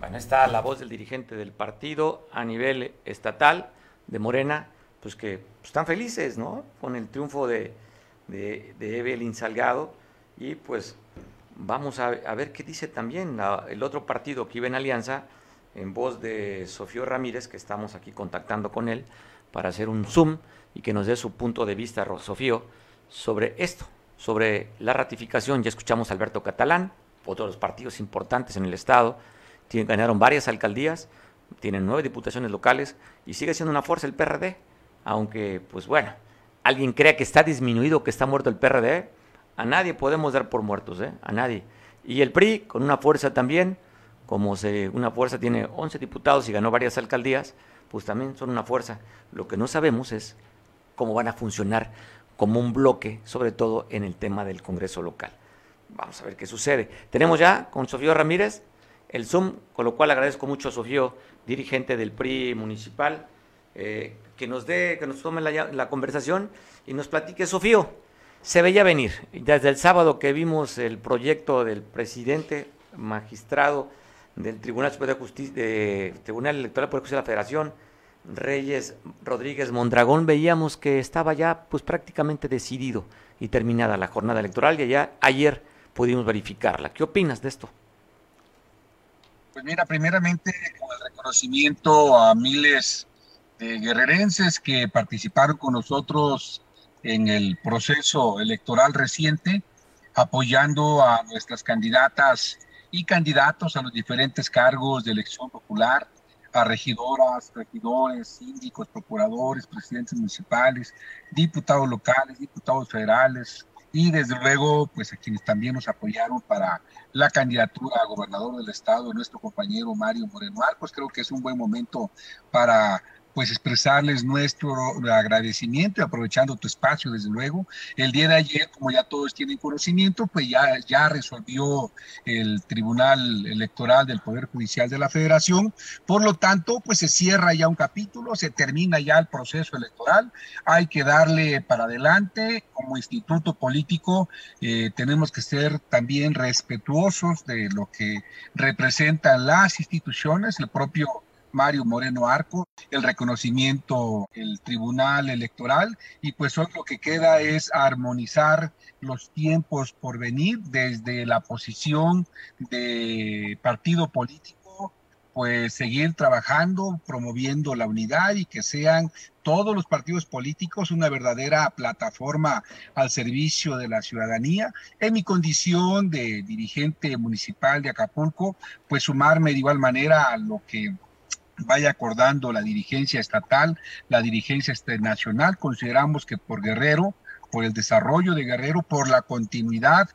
Bueno, está la voz del dirigente del partido a nivel estatal de Morena, pues que pues, están felices, ¿no? Con el triunfo de, de, Evelyn Salgado. Y pues vamos a, ver qué dice también el otro partido que iba en alianza, en voz de Sofío Ramírez, que estamos aquí contactando con él para hacer un Zoom y que nos dé su punto de vista, Sofío, sobre esto, sobre la ratificación. Ya escuchamos a Alberto Catalán, otro de los partidos importantes en el Estado, tienen, ganaron varias alcaldías, tienen nueve diputaciones locales y sigue siendo una fuerza el PRD, aunque, pues bueno, alguien crea que está disminuido, que está muerto el PRD, a nadie podemos dar por muertos, ¿eh? a nadie. Y el PRI, con una fuerza también, como se, una fuerza tiene 11 diputados y ganó varias alcaldías, pues también son una fuerza. Lo que no sabemos es cómo van a funcionar como un bloque, sobre todo en el tema del Congreso local. Vamos a ver qué sucede. Tenemos ya con Sofío Ramírez el Zoom, con lo cual agradezco mucho a Sofío, dirigente del PRI municipal, eh, que nos dé, que nos tome la, conversación y nos platique. Sofío, se veía venir, desde el sábado que vimos el proyecto del presidente magistrado del Tribunal Superior de Justicia, Tribunal Electoral por Justicia de la Federación, Reyes Rodríguez Mondragón, veíamos que estaba ya pues prácticamente decidido y terminada la jornada electoral y ya ayer pudimos verificarla. ¿Qué opinas de esto? Mira, primeramente el reconocimiento a miles de guerrerenses que participaron con nosotros en el proceso electoral reciente, apoyando a nuestras candidatas y candidatos a los diferentes cargos de elección popular, a regidoras, regidores, síndicos, procuradores, presidentes municipales, diputados locales, diputados federales, y desde luego pues a quienes también nos apoyaron para la candidatura a gobernador del estado, nuestro compañero Mario Moreno Arcos. Creo que es un buen momento para pues expresarles nuestro agradecimiento y aprovechando tu espacio, desde luego. El día de ayer, como ya todos tienen conocimiento, pues ya, ya resolvió el Tribunal Electoral del Poder Judicial de la Federación. Por lo tanto, pues se cierra ya un capítulo, se termina ya el proceso electoral. Hay que darle para adelante. Como instituto político, eh, tenemos que ser también respetuosos de lo que representan las instituciones, el propio Mario Moreno Arco, el reconocimiento, el Tribunal Electoral, y pues hoy lo que queda es armonizar los tiempos por venir desde la posición de partido político, pues seguir trabajando, promoviendo la unidad y que sean todos los partidos políticos una verdadera plataforma al servicio de la ciudadanía. En mi condición de dirigente municipal de Acapulco, pues sumarme de igual manera a lo que vaya acordando la dirigencia estatal, la dirigencia este, nacional. Consideramos que por Guerrero, por el desarrollo de Guerrero, por la continuidad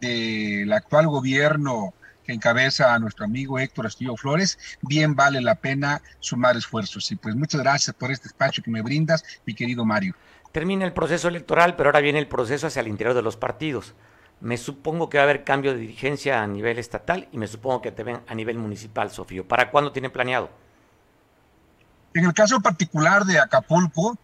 del actual gobierno que encabeza a nuestro amigo Héctor Castillo Flores, bien vale la pena sumar esfuerzos. Y pues muchas gracias por este espacio que me brindas, mi querido Mario. Termina el proceso electoral, pero ahora viene el proceso hacia el interior de los partidos. Me supongo que va a haber cambio de dirigencia a nivel estatal y me supongo que también a nivel municipal, Sofío. ¿Para cuándo tiene planeado? En el caso particular de Acapulco,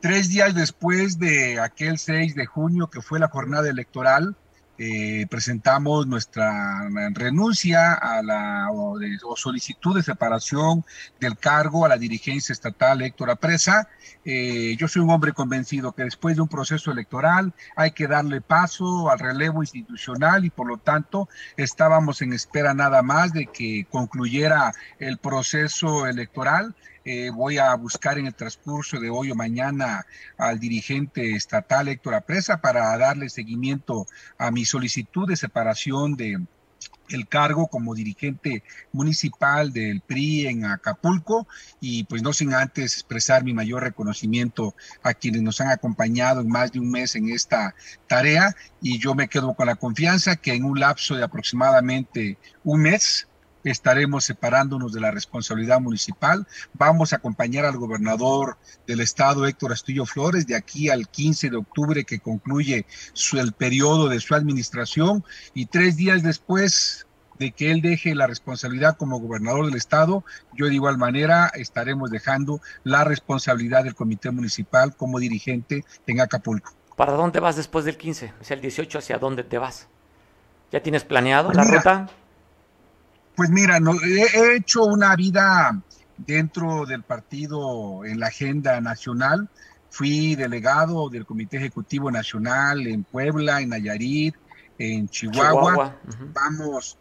tres días después de aquel 6 de junio que fue la jornada electoral, eh, presentamos nuestra renuncia a la o, solicitud de separación del cargo a la dirigencia estatal Héctor Apresa. Eh, yo soy un hombre convencido que después de un proceso electoral hay que darle paso al relevo institucional y por lo tanto estábamos en espera nada más de que concluyera el proceso electoral eh, voy a buscar en el transcurso de hoy o mañana al dirigente estatal Héctor Apresa para darle seguimiento a mi solicitud de separación de el cargo como dirigente municipal del PRI en Acapulco y pues no sin antes expresar mi mayor reconocimiento a quienes nos han acompañado en más de un mes en esta tarea. Y yo me quedo con la confianza que en un lapso de aproximadamente un mes estaremos separándonos de la responsabilidad municipal. Vamos a acompañar al gobernador del estado, Héctor Astillo Flores, de aquí al 15 de octubre que concluye su, el periodo de su administración y tres días después de que él deje la responsabilidad como gobernador del estado, yo de igual manera estaremos dejando la responsabilidad del comité municipal como dirigente en Acapulco. ¿Para dónde vas después del 15? O sea, el 18, ¿hacia dónde te vas? ¿Ya tienes planeado la ruta? Pues mira, no, he, hecho una vida dentro del partido en la agenda nacional. Fui delegado del Comité Ejecutivo Nacional en Puebla, en Nayarit, en Chihuahua. Vamos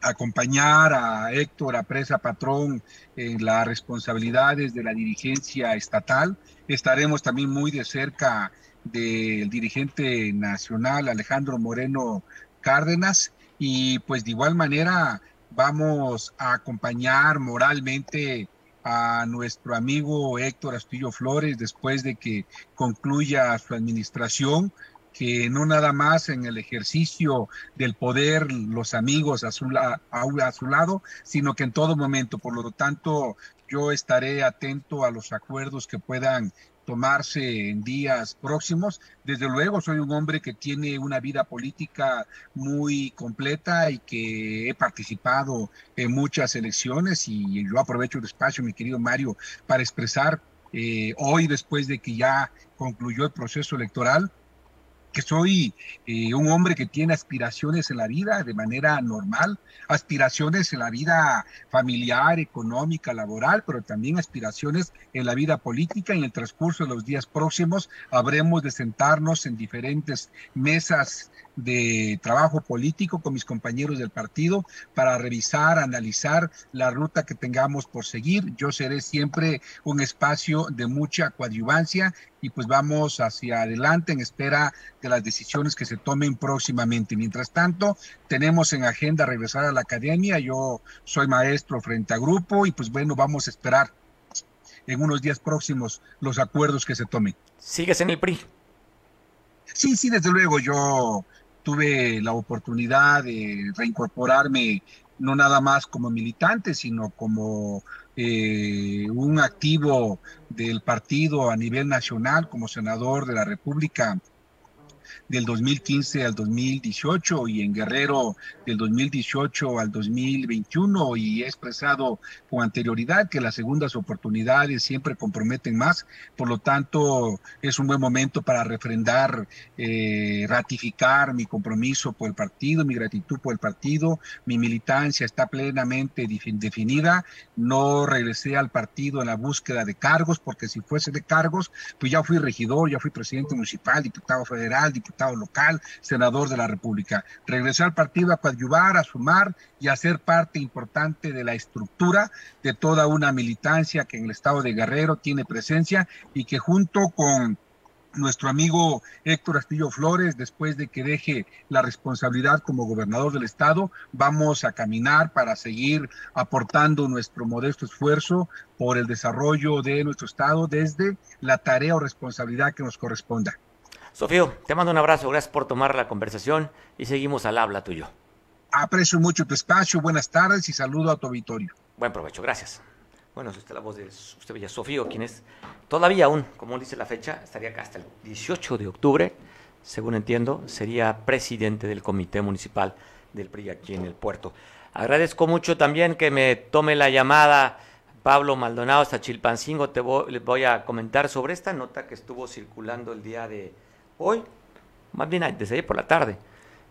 a acompañar a Héctor Apresa Patrón en las responsabilidades de la dirigencia estatal. Estaremos también muy de cerca del dirigente nacional Alejandro Moreno Cárdenas y pues de igual manera vamos a acompañar moralmente a nuestro amigo Héctor Astillo Flores después de que concluya su administración, que no nada más en el ejercicio del poder los amigos a su, a su lado, sino que en todo momento. Por lo tanto, yo estaré atento a los acuerdos que puedan tomarse en días próximos. Desde luego, soy un hombre que tiene una vida política muy completa y que he participado en muchas elecciones y yo aprovecho el espacio, mi querido Mario, para expresar eh, hoy, después de que ya concluyó el proceso electoral, que soy eh, un hombre que tiene aspiraciones en la vida de manera normal, aspiraciones en la vida familiar, económica, laboral, pero también aspiraciones en la vida política. En el transcurso de los días próximos habremos de sentarnos en diferentes mesas de trabajo político con mis compañeros del partido para revisar, analizar la ruta que tengamos por seguir. Yo seré siempre un espacio de mucha coadyuvancia y pues vamos hacia adelante en espera de las decisiones que se tomen próximamente. Mientras tanto, tenemos en agenda regresar a la academia. Yo soy maestro frente a grupo y pues bueno, vamos a esperar en unos días próximos los acuerdos que se tomen. ¿Sigues en el PRI? Sí, sí, desde luego. Yo tuve la oportunidad de reincorporarme no nada más como militante, sino como eh, un activo del partido a nivel nacional, como senador de la República del 2015 al 2018 y en Guerrero del 2018 al 2021 y he expresado con anterioridad que las segundas oportunidades siempre comprometen más, por lo tanto es un buen momento para refrendar, eh, ratificar mi compromiso por el partido, mi gratitud por el partido, mi militancia está plenamente definida, no regresé al partido en la búsqueda de cargos, porque si fuese de cargos, pues ya fui regidor, ya fui presidente municipal, diputado federal, diputado local, senador de la República. Regresó al partido a coadyuvar, a sumar y a ser parte importante de la estructura de toda una militancia que en el estado de Guerrero tiene presencia y que junto con nuestro amigo Héctor Astillo Flores, después de que deje la responsabilidad como gobernador del estado, vamos a caminar para seguir aportando nuestro modesto esfuerzo por el desarrollo de nuestro estado desde la tarea o responsabilidad que nos corresponda. Sofío, te mando un abrazo, gracias por tomar la conversación y seguimos al habla tuyo. Aprecio mucho tu espacio, buenas tardes y saludo a tu auditorio. Buen provecho, gracias. Bueno, esta es la voz de usted veía Sofío, quien es todavía aún, como dice la fecha, estaría acá hasta el 18 de octubre, según entiendo, sería presidente del comité municipal del PRI aquí en el puerto. Agradezco mucho también que me tome la llamada Pablo Maldonado hasta Chilpancingo. Te voy, les voy a comentar sobre esta nota que estuvo circulando el día de hoy, más bien desde ayer por la tarde,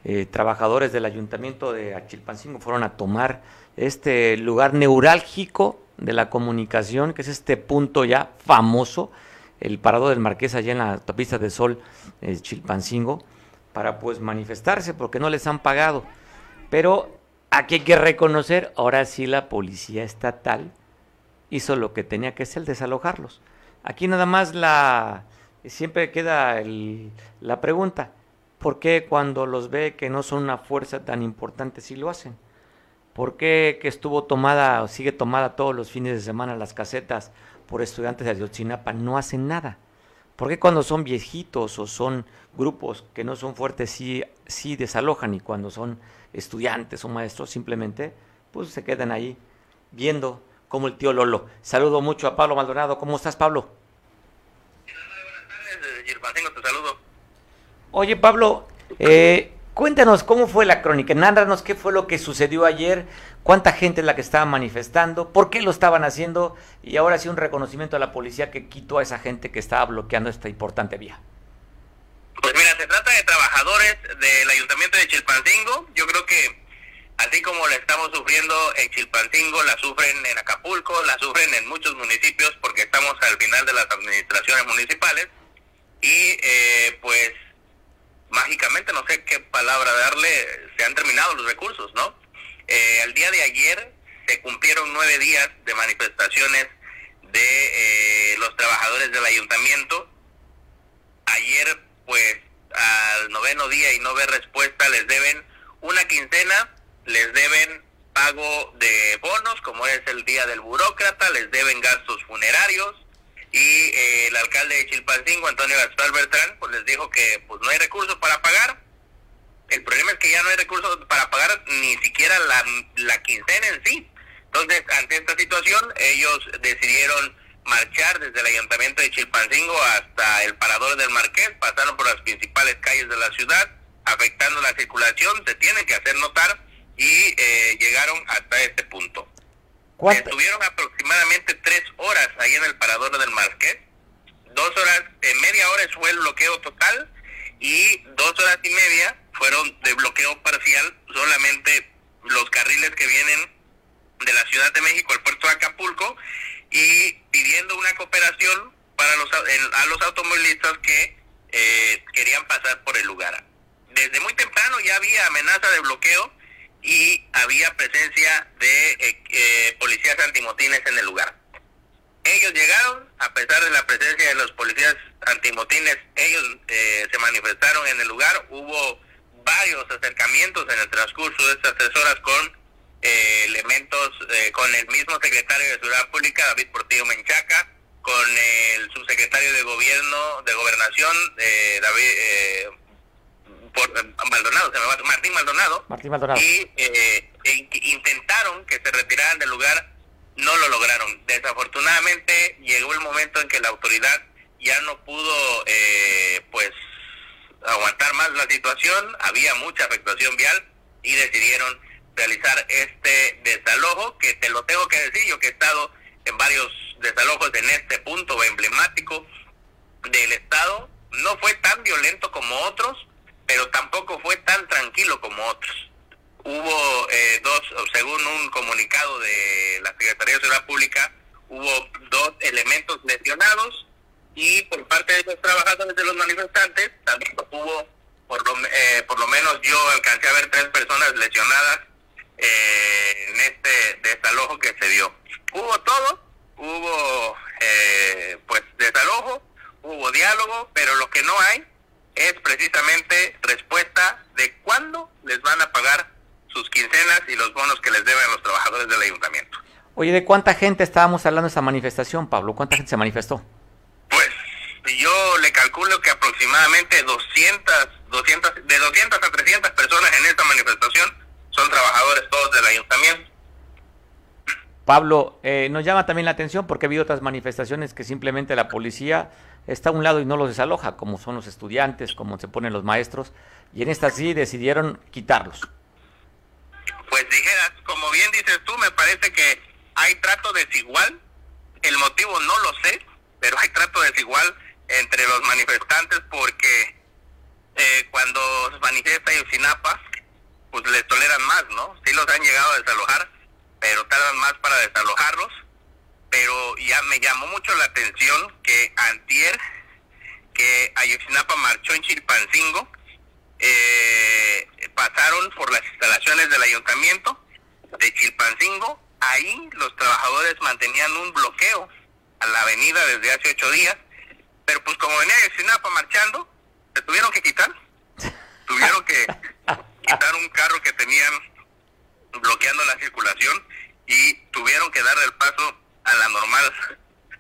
eh, trabajadores del ayuntamiento de Achilpancingo fueron a tomar este lugar neurálgico de la comunicación, que es este punto ya famoso, el parado del Marqués allá en la autopista de Sol, eh, Chilpancingo, para pues manifestarse porque no les han pagado. Pero aquí hay que reconocer, ahora sí la policía estatal hizo lo que tenía que hacer, desalojarlos. Aquí nada más la, siempre queda la pregunta, ¿por qué cuando los ve que no son una fuerza tan importante sí lo hacen? ¿Por qué que estuvo tomada o sigue tomada todos los fines de semana las casetas por estudiantes de Ayotzinapa no hacen nada? ¿Por qué cuando son viejitos o son grupos que no son fuertes sí, sí desalojan y cuando son estudiantes o maestros simplemente pues se quedan ahí viendo como el tío Lolo? Saludo mucho a Pablo Maldonado. ¿Cómo estás, Pablo? Te saludo. Oye, Pablo, eh, cuéntanos cómo fue la crónica. Nárranos qué fue lo que sucedió ayer, cuánta gente es la que estaba manifestando, por qué lo estaban haciendo y ahora sí un reconocimiento a la policía que quitó a esa gente que estaba bloqueando esta importante vía. Pues mira, se trata de trabajadores del ayuntamiento de Chilpancingo. Yo creo que así como la estamos sufriendo en Chilpancingo, la sufren en Acapulco, la sufren en muchos municipios porque estamos al final de las administraciones municipales y eh, pues mágicamente, no sé qué palabra darle, se han terminado los recursos, ¿no? Eh, el día de ayer se cumplieron nueve días de manifestaciones de eh, los trabajadores del ayuntamiento. Ayer, pues, al noveno día y no ver respuesta, les deben una quincena, les deben pago de bonos, como es el día del burócrata, les deben gastos funerarios, y eh, el alcalde de Chilpancingo, Antonio Gaspar Bertrán, pues les dijo que pues no hay recursos para pagar. El problema es que ya no hay recursos para pagar ni siquiera la, la quincena en sí. Entonces, ante esta situación, ellos decidieron marchar desde el ayuntamiento de Chilpancingo hasta el parador del Marqués, pasaron por las principales calles de la ciudad, afectando la circulación, se tienen que hacer notar y eh, llegaron hasta este punto. Estuvieron aproximadamente tres horas ahí en el parador del Marqués. Dos horas, eh, media hora fue el bloqueo total y dos horas y media fueron de bloqueo parcial solamente los carriles que vienen de la Ciudad de México al puerto de Acapulco y pidiendo una cooperación para los a los automovilistas que eh, querían pasar por el lugar. Desde muy temprano ya había amenaza de bloqueo y había presencia de eh, eh, policías antimotines en el lugar. Ellos llegaron, a pesar de la presencia de los policías antimotines, ellos eh, se manifestaron en el lugar, hubo varios acercamientos en el transcurso de estas tres horas con elementos, con el mismo secretario de Seguridad Pública, David Portillo Menchaca, con el subsecretario de Gobierno, de Gobernación, David por eh, Maldonado, se me va, Martín Maldonado. Martín Maldonado. Y eh, e intentaron que se retiraran del lugar, no lo lograron. Desafortunadamente llegó el momento en que la autoridad ya no pudo, eh, pues, aguantar más la situación, había mucha afectación vial y decidieron realizar este desalojo, que te lo tengo que decir, yo que he estado en varios desalojos en este punto emblemático del Estado, no fue tan violento como otros, pero tampoco fue tan tranquilo como otros. Hubo eh, dos, según un comunicado de la Secretaría de Seguridad Pública, hubo dos elementos lesionados y por parte de los trabajadores de los manifestantes también hubo, por lo, eh, por lo menos yo alcancé a ver tres personas lesionadas eh, en este desalojo que se dio. Hubo todo, hubo pues desalojo, hubo diálogo, pero lo que no hay es precisamente respuesta de cuándo les van a pagar sus quincenas y los bonos que les deben los trabajadores del ayuntamiento. Oye, ¿de cuánta gente estábamos hablando de esa manifestación, Pablo? ¿Cuánta gente se manifestó? Pues yo le calculo que aproximadamente 200, 200, de 200 a 300 personas en esta manifestación son trabajadores todos del ayuntamiento. Pablo, eh, nos llama también la atención porque ha habido otras manifestaciones que simplemente la policía está a un lado y no los desaloja, como son los estudiantes, como se ponen los maestros, y en esta sí decidieron quitarlos. Pues dijeras, como bien dices tú, me parece que hay trato desigual, el motivo no lo sé, pero hay trato desigual entre los manifestantes porque eh, cuando se manifiesta Yosinapa, pues les toleran más, ¿no? Sí los han llegado a desalojar, pero tardan más para desalojarlos pero ya me llamó mucho la atención que antier que Ayotzinapa marchó en Chilpancingo, eh, pasaron por las instalaciones del ayuntamiento de Chilpancingo, ahí los trabajadores mantenían un bloqueo a la avenida desde hace ocho días, pero pues como venía Ayotzinapa marchando, se tuvieron que quitar. venían bloqueando la circulación y tuvieron que darle el paso a la normal,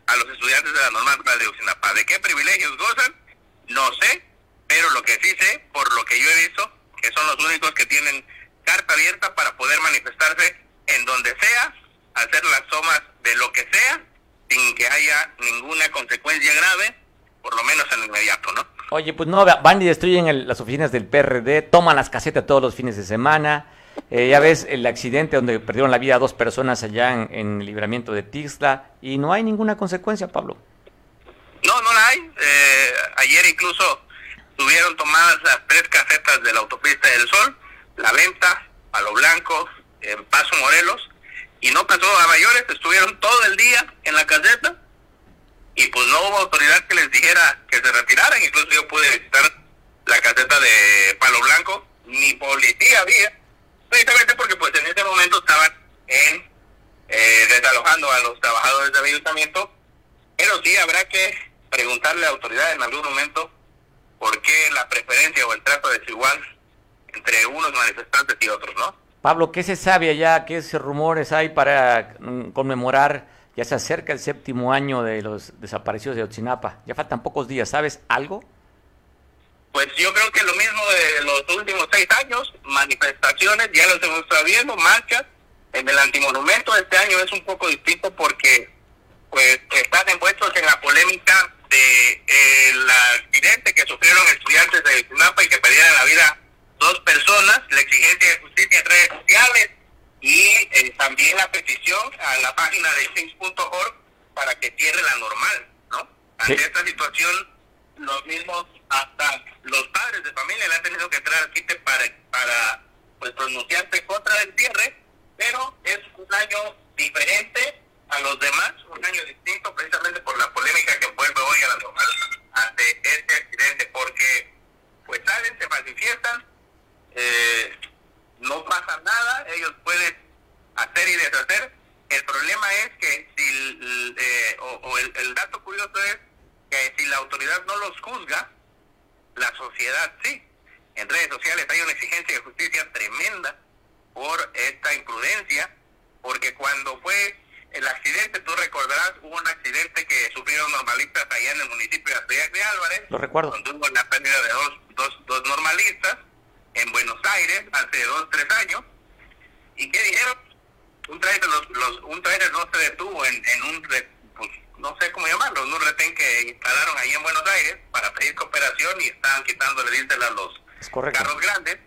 a los estudiantes de la normal de Ucinapa. ¿De qué privilegios gozan? No sé, pero lo que sí sé, por lo que yo he visto, que son los únicos que tienen carta abierta para poder manifestarse en donde sea, hacer las tomas de lo que sea, sin que haya ninguna consecuencia grave, por lo menos en inmediato, ¿no? Oye, pues no, van y destruyen el- las oficinas del PRD, toman las casetas todos los fines de semana. Eh, ya ves el accidente donde perdieron la vida dos personas allá en, el libramiento de Tixla y no hay ninguna consecuencia, Pablo. No, no la hay. Eh, ayer incluso tuvieron tomadas las tres casetas de la autopista del Sol, La Venta, Palo Blanco, Paso Morelos, y no pasó a mayores, estuvieron todo el día en la caseta y pues no hubo autoridad que les dijera que se retiraran, incluso yo pude visitar la caseta de Palo Blanco, ni policía había, precisamente porque pues en ese momento estaban en eh, desalojando a los trabajadores del ayuntamiento pero sí habrá que preguntarle a la autoridad en algún momento por qué la preferencia o el trato desigual entre unos manifestantes y otros, ¿no? Pablo, ¿qué se sabe allá? ¿Qué rumores hay para mm, conmemorar? Ya se acerca el séptimo año de los desaparecidos de Otzinapa. Ya faltan pocos días. ¿Sabes algo? Pues yo creo que lo mismo de los últimos seis años, manifestaciones, ya los hemos estado viendo, marchas. En el antimonumento este año es un poco distinto porque pues están envueltos en la polémica de eh, el accidente que sufrieron estudiantes de Tunapa y que perdieron la vida dos personas, la exigencia de justicia en redes sociales y eh, también la petición a la página de change.org para que cierre la normal, ¿no? Ante esta situación, los mismos, hasta los padres de familia le han tenido que entrar al quite para, para pues pronunciarse contra el cierre, pero es un año diferente a los demás, un año distinto precisamente por la polémica que envuelve hoy a la normal ante este accidente, porque pues salen, se manifiestan, eh, no pasa nada, ellos pueden hacer y deshacer. El problema es que si, eh, o, o el dato curioso es que si la autoridad no los juzga, la sociedad sí. En redes sociales hay una exigencia de justicia tremenda por esta imprudencia, porque cuando fue el accidente, tú recordarás, hubo un accidente que sufrieron normalistas allá en el municipio de Astriac de Álvarez, Lo recuerdo. donde hubo la pérdida de dos, dos, dos normalistas en Buenos Aires hace dos, tres años. ¿Y qué dijeron? Un trailer, los, los, un trailer no se detuvo en, en un, pues, no sé cómo llamarlo, un retén que instalaron ahí en Buenos Aires para pedir cooperación y estaban quitándole diésel a los carros grandes.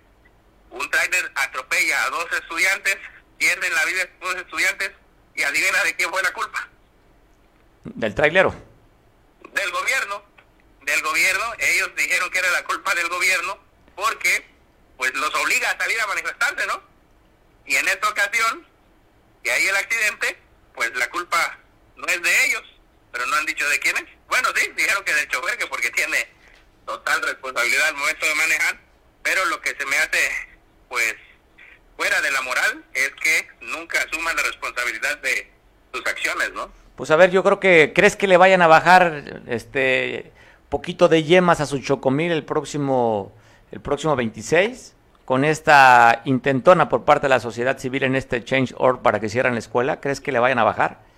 Un trailer atropella a dos estudiantes, pierden la vida dos estudiantes y adivina de quién fue la culpa. Del trailero. Del gobierno. Del gobierno. Ellos dijeron que era la culpa del gobierno porque pues los obliga a salir a manifestarse, ¿no? Y en esta ocasión, que hay el accidente, pues la culpa no es de ellos, pero no han dicho de quién es. Bueno, sí, dijeron que del chofer, que porque tiene total responsabilidad al momento de manejar, pero lo que se me hace, pues, fuera de la moral es que nunca asuman la responsabilidad de sus acciones, ¿no? Pues a ver, yo creo que crees que le vayan a bajar este poquito de yemas a su chocomil el próximo el próximo 26 con esta intentona por parte de la sociedad civil en este Change.org para que cierren la escuela. ¿Crees que le vayan a bajar?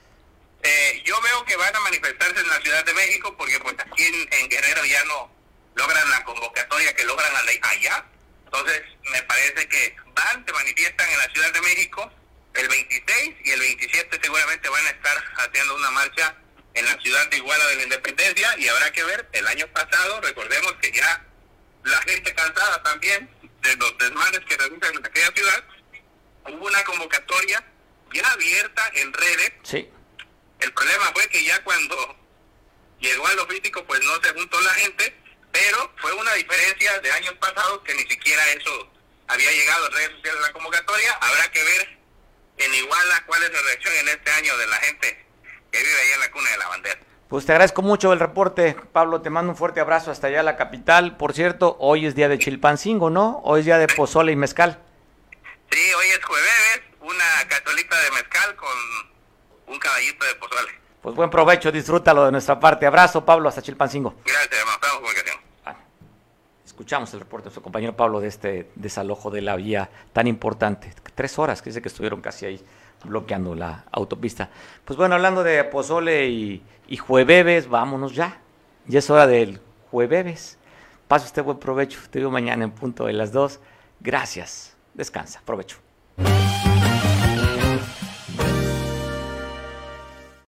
Eh, yo veo que van a manifestarse en la Ciudad de México porque pues aquí en, Guerrero ya no logran la convocatoria que logran allá. Entonces me parece que van, se manifiestan en la Ciudad de México el 26 y el 27 seguramente van a estar haciendo una marcha en la ciudad de Iguala de la Independencia y habrá que ver, el año pasado recordemos que ya la gente cansada también de los desmanes que realizan en aquella ciudad, hubo una convocatoria ya abierta en redes Sí. El problema fue que ya cuando llegó a lo físico, pues no se juntó la gente, pero fue una diferencia de años pasados que ni siquiera eso había llegado a redes sociales la convocatoria. Habrá que ver en Iguala cuál es la reacción en este año de la gente que vive ahí en la cuna de la bandera. Pues te agradezco mucho el reporte, Pablo. Te mando un fuerte abrazo hasta allá, la capital. Por cierto, hoy es día de Chilpancingo, ¿no? Hoy es día de pozole y mezcal. Sí, hoy es jueves, una catolita de mezcal con un caballito de pozole. Pues buen provecho, disfrútalo de nuestra parte. Abrazo, Pablo, hasta Chilpancingo. Gracias, hermano. Estamos comunicación. escuchamos el reporte de su compañero Pablo de este desalojo de la vía tan importante. Tres horas, que dice que estuvieron casi ahí bloqueando la autopista. Pues bueno, hablando de pozole y, y jueves, vámonos ya. Ya es hora del jueves. Pase usted buen provecho. Te veo mañana en punto de las dos. Gracias. Descansa. Provecho.